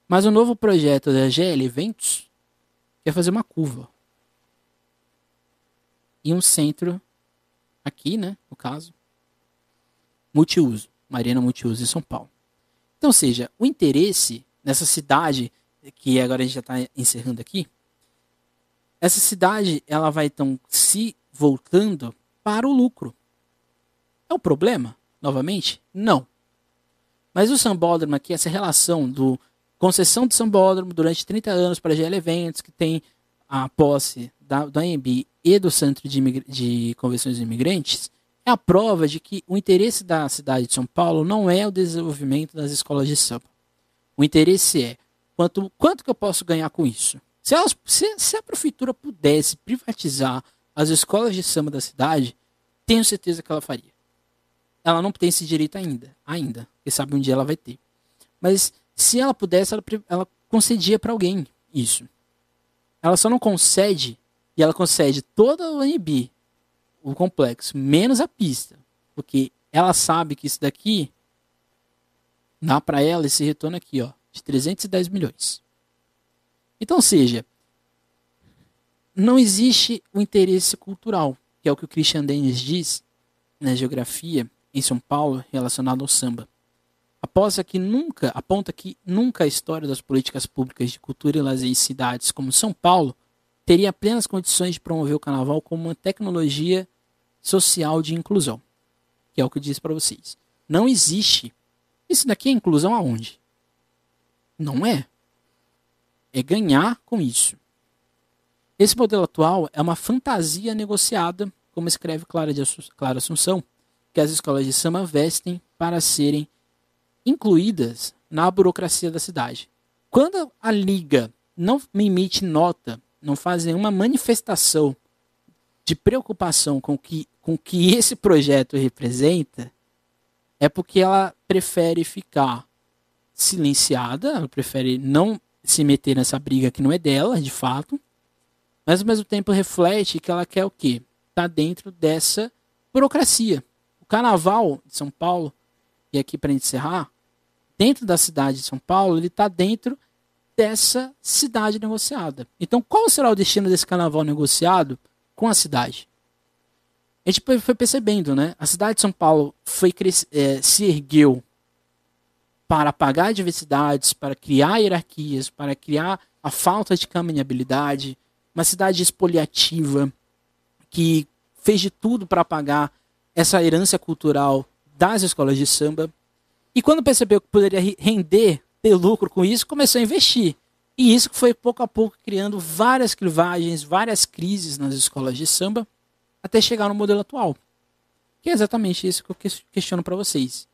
mas o novo projeto da GL Eventos quer fazer uma curva. E um centro aqui, né, no caso, multiuso, Marina Multiuso em São Paulo. Então, seja, o interesse nessa cidade, que agora a gente já está encerrando aqui, essa cidade ela vai então se voltando para o lucro. É o problema, novamente? Não. Mas o sambódromo aqui, essa relação do concessão de sambódromo durante 30 anos para GL Eventos, que tem a posse da, do AMB e do Centro de, de Convenções de Imigrantes, é a prova de que o interesse da cidade de São Paulo não é o desenvolvimento das escolas de samba. O interesse é quanto, quanto que eu posso ganhar com isso. Se, elas, se, se a prefeitura pudesse privatizar as escolas de samba da cidade, tenho certeza que ela faria ela não tem esse direito ainda. Ainda. Quem sabe um dia ela vai ter. Mas se ela pudesse, ela, ela concedia para alguém isso. Ela só não concede, e ela concede todo o NB, o complexo, menos a pista. Porque ela sabe que isso daqui dá para ela esse retorno aqui, ó, de 310 milhões. Então, seja, não existe o interesse cultural, que é o que o Christian Dennis diz na geografia, em São Paulo relacionado ao samba. Aposta que nunca, aponta que nunca a história das políticas públicas de cultura e lazer em cidades como São Paulo teria plenas condições de promover o carnaval como uma tecnologia social de inclusão. Que é o que eu disse para vocês. Não existe. Isso daqui é inclusão aonde? Não é. É ganhar com isso. Esse modelo atual é uma fantasia negociada, como escreve Clara, de Clara Assunção, que as escolas de samba vestem para serem incluídas na burocracia da cidade. Quando a liga não emite nota, não faz nenhuma manifestação de preocupação com que, o que esse projeto representa, é porque ela prefere ficar silenciada, ela prefere não se meter nessa briga que não é dela, de fato, mas ao mesmo tempo reflete que ela quer o quê? Tá dentro dessa burocracia. O carnaval de São Paulo, e aqui para encerrar, dentro da cidade de São Paulo, ele está dentro dessa cidade negociada. Então, qual será o destino desse carnaval negociado com a cidade? A gente foi percebendo, né? A cidade de São Paulo foi é, se ergueu para apagar diversidades, para criar hierarquias, para criar a falta de caminhabilidade, uma cidade expoliativa que fez de tudo para apagar essa herança cultural das escolas de samba. E quando percebeu que poderia render, ter lucro com isso, começou a investir. E isso foi pouco a pouco criando várias clivagens, várias crises nas escolas de samba, até chegar no modelo atual. Que é exatamente isso que eu questiono para vocês.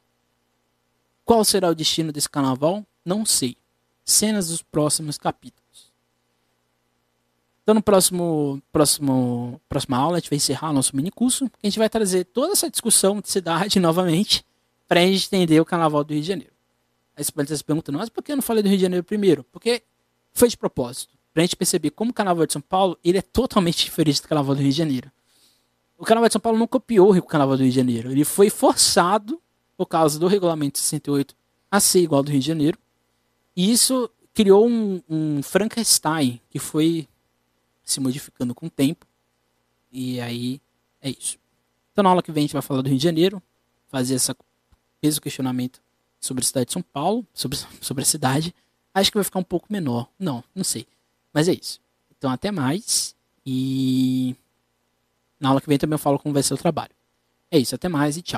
Qual será o destino desse carnaval? Não sei. Cenas dos próximos capítulos. Então, no próximo, próximo, próxima aula, a gente vai encerrar nosso mini curso, a gente vai trazer toda essa discussão de cidade *laughs* novamente, para a gente entender o Carnaval do Rio de Janeiro. Aí você pode estar se perguntando, mas por que eu não falei do Rio de Janeiro primeiro? Porque foi de propósito, para a gente perceber como o Carnaval de São Paulo ele é totalmente diferente do Carnaval do Rio de Janeiro. O Carnaval de São Paulo não copiou o Carnaval do Rio de Janeiro, ele foi forçado, por causa do Regulamento 68, a ser igual ao do Rio de Janeiro. E isso criou um, um Frankenstein que foi se modificando com o tempo. E aí é isso. Então na aula que vem a gente vai falar do Rio de Janeiro, fazer esse mesmo questionamento sobre a cidade de São Paulo, sobre, sobre a cidade. Acho que vai ficar um pouco menor. Não, não sei. Mas é isso. Então até mais. E na aula que vem também eu falo como vai ser o trabalho. É isso, até mais e tchau.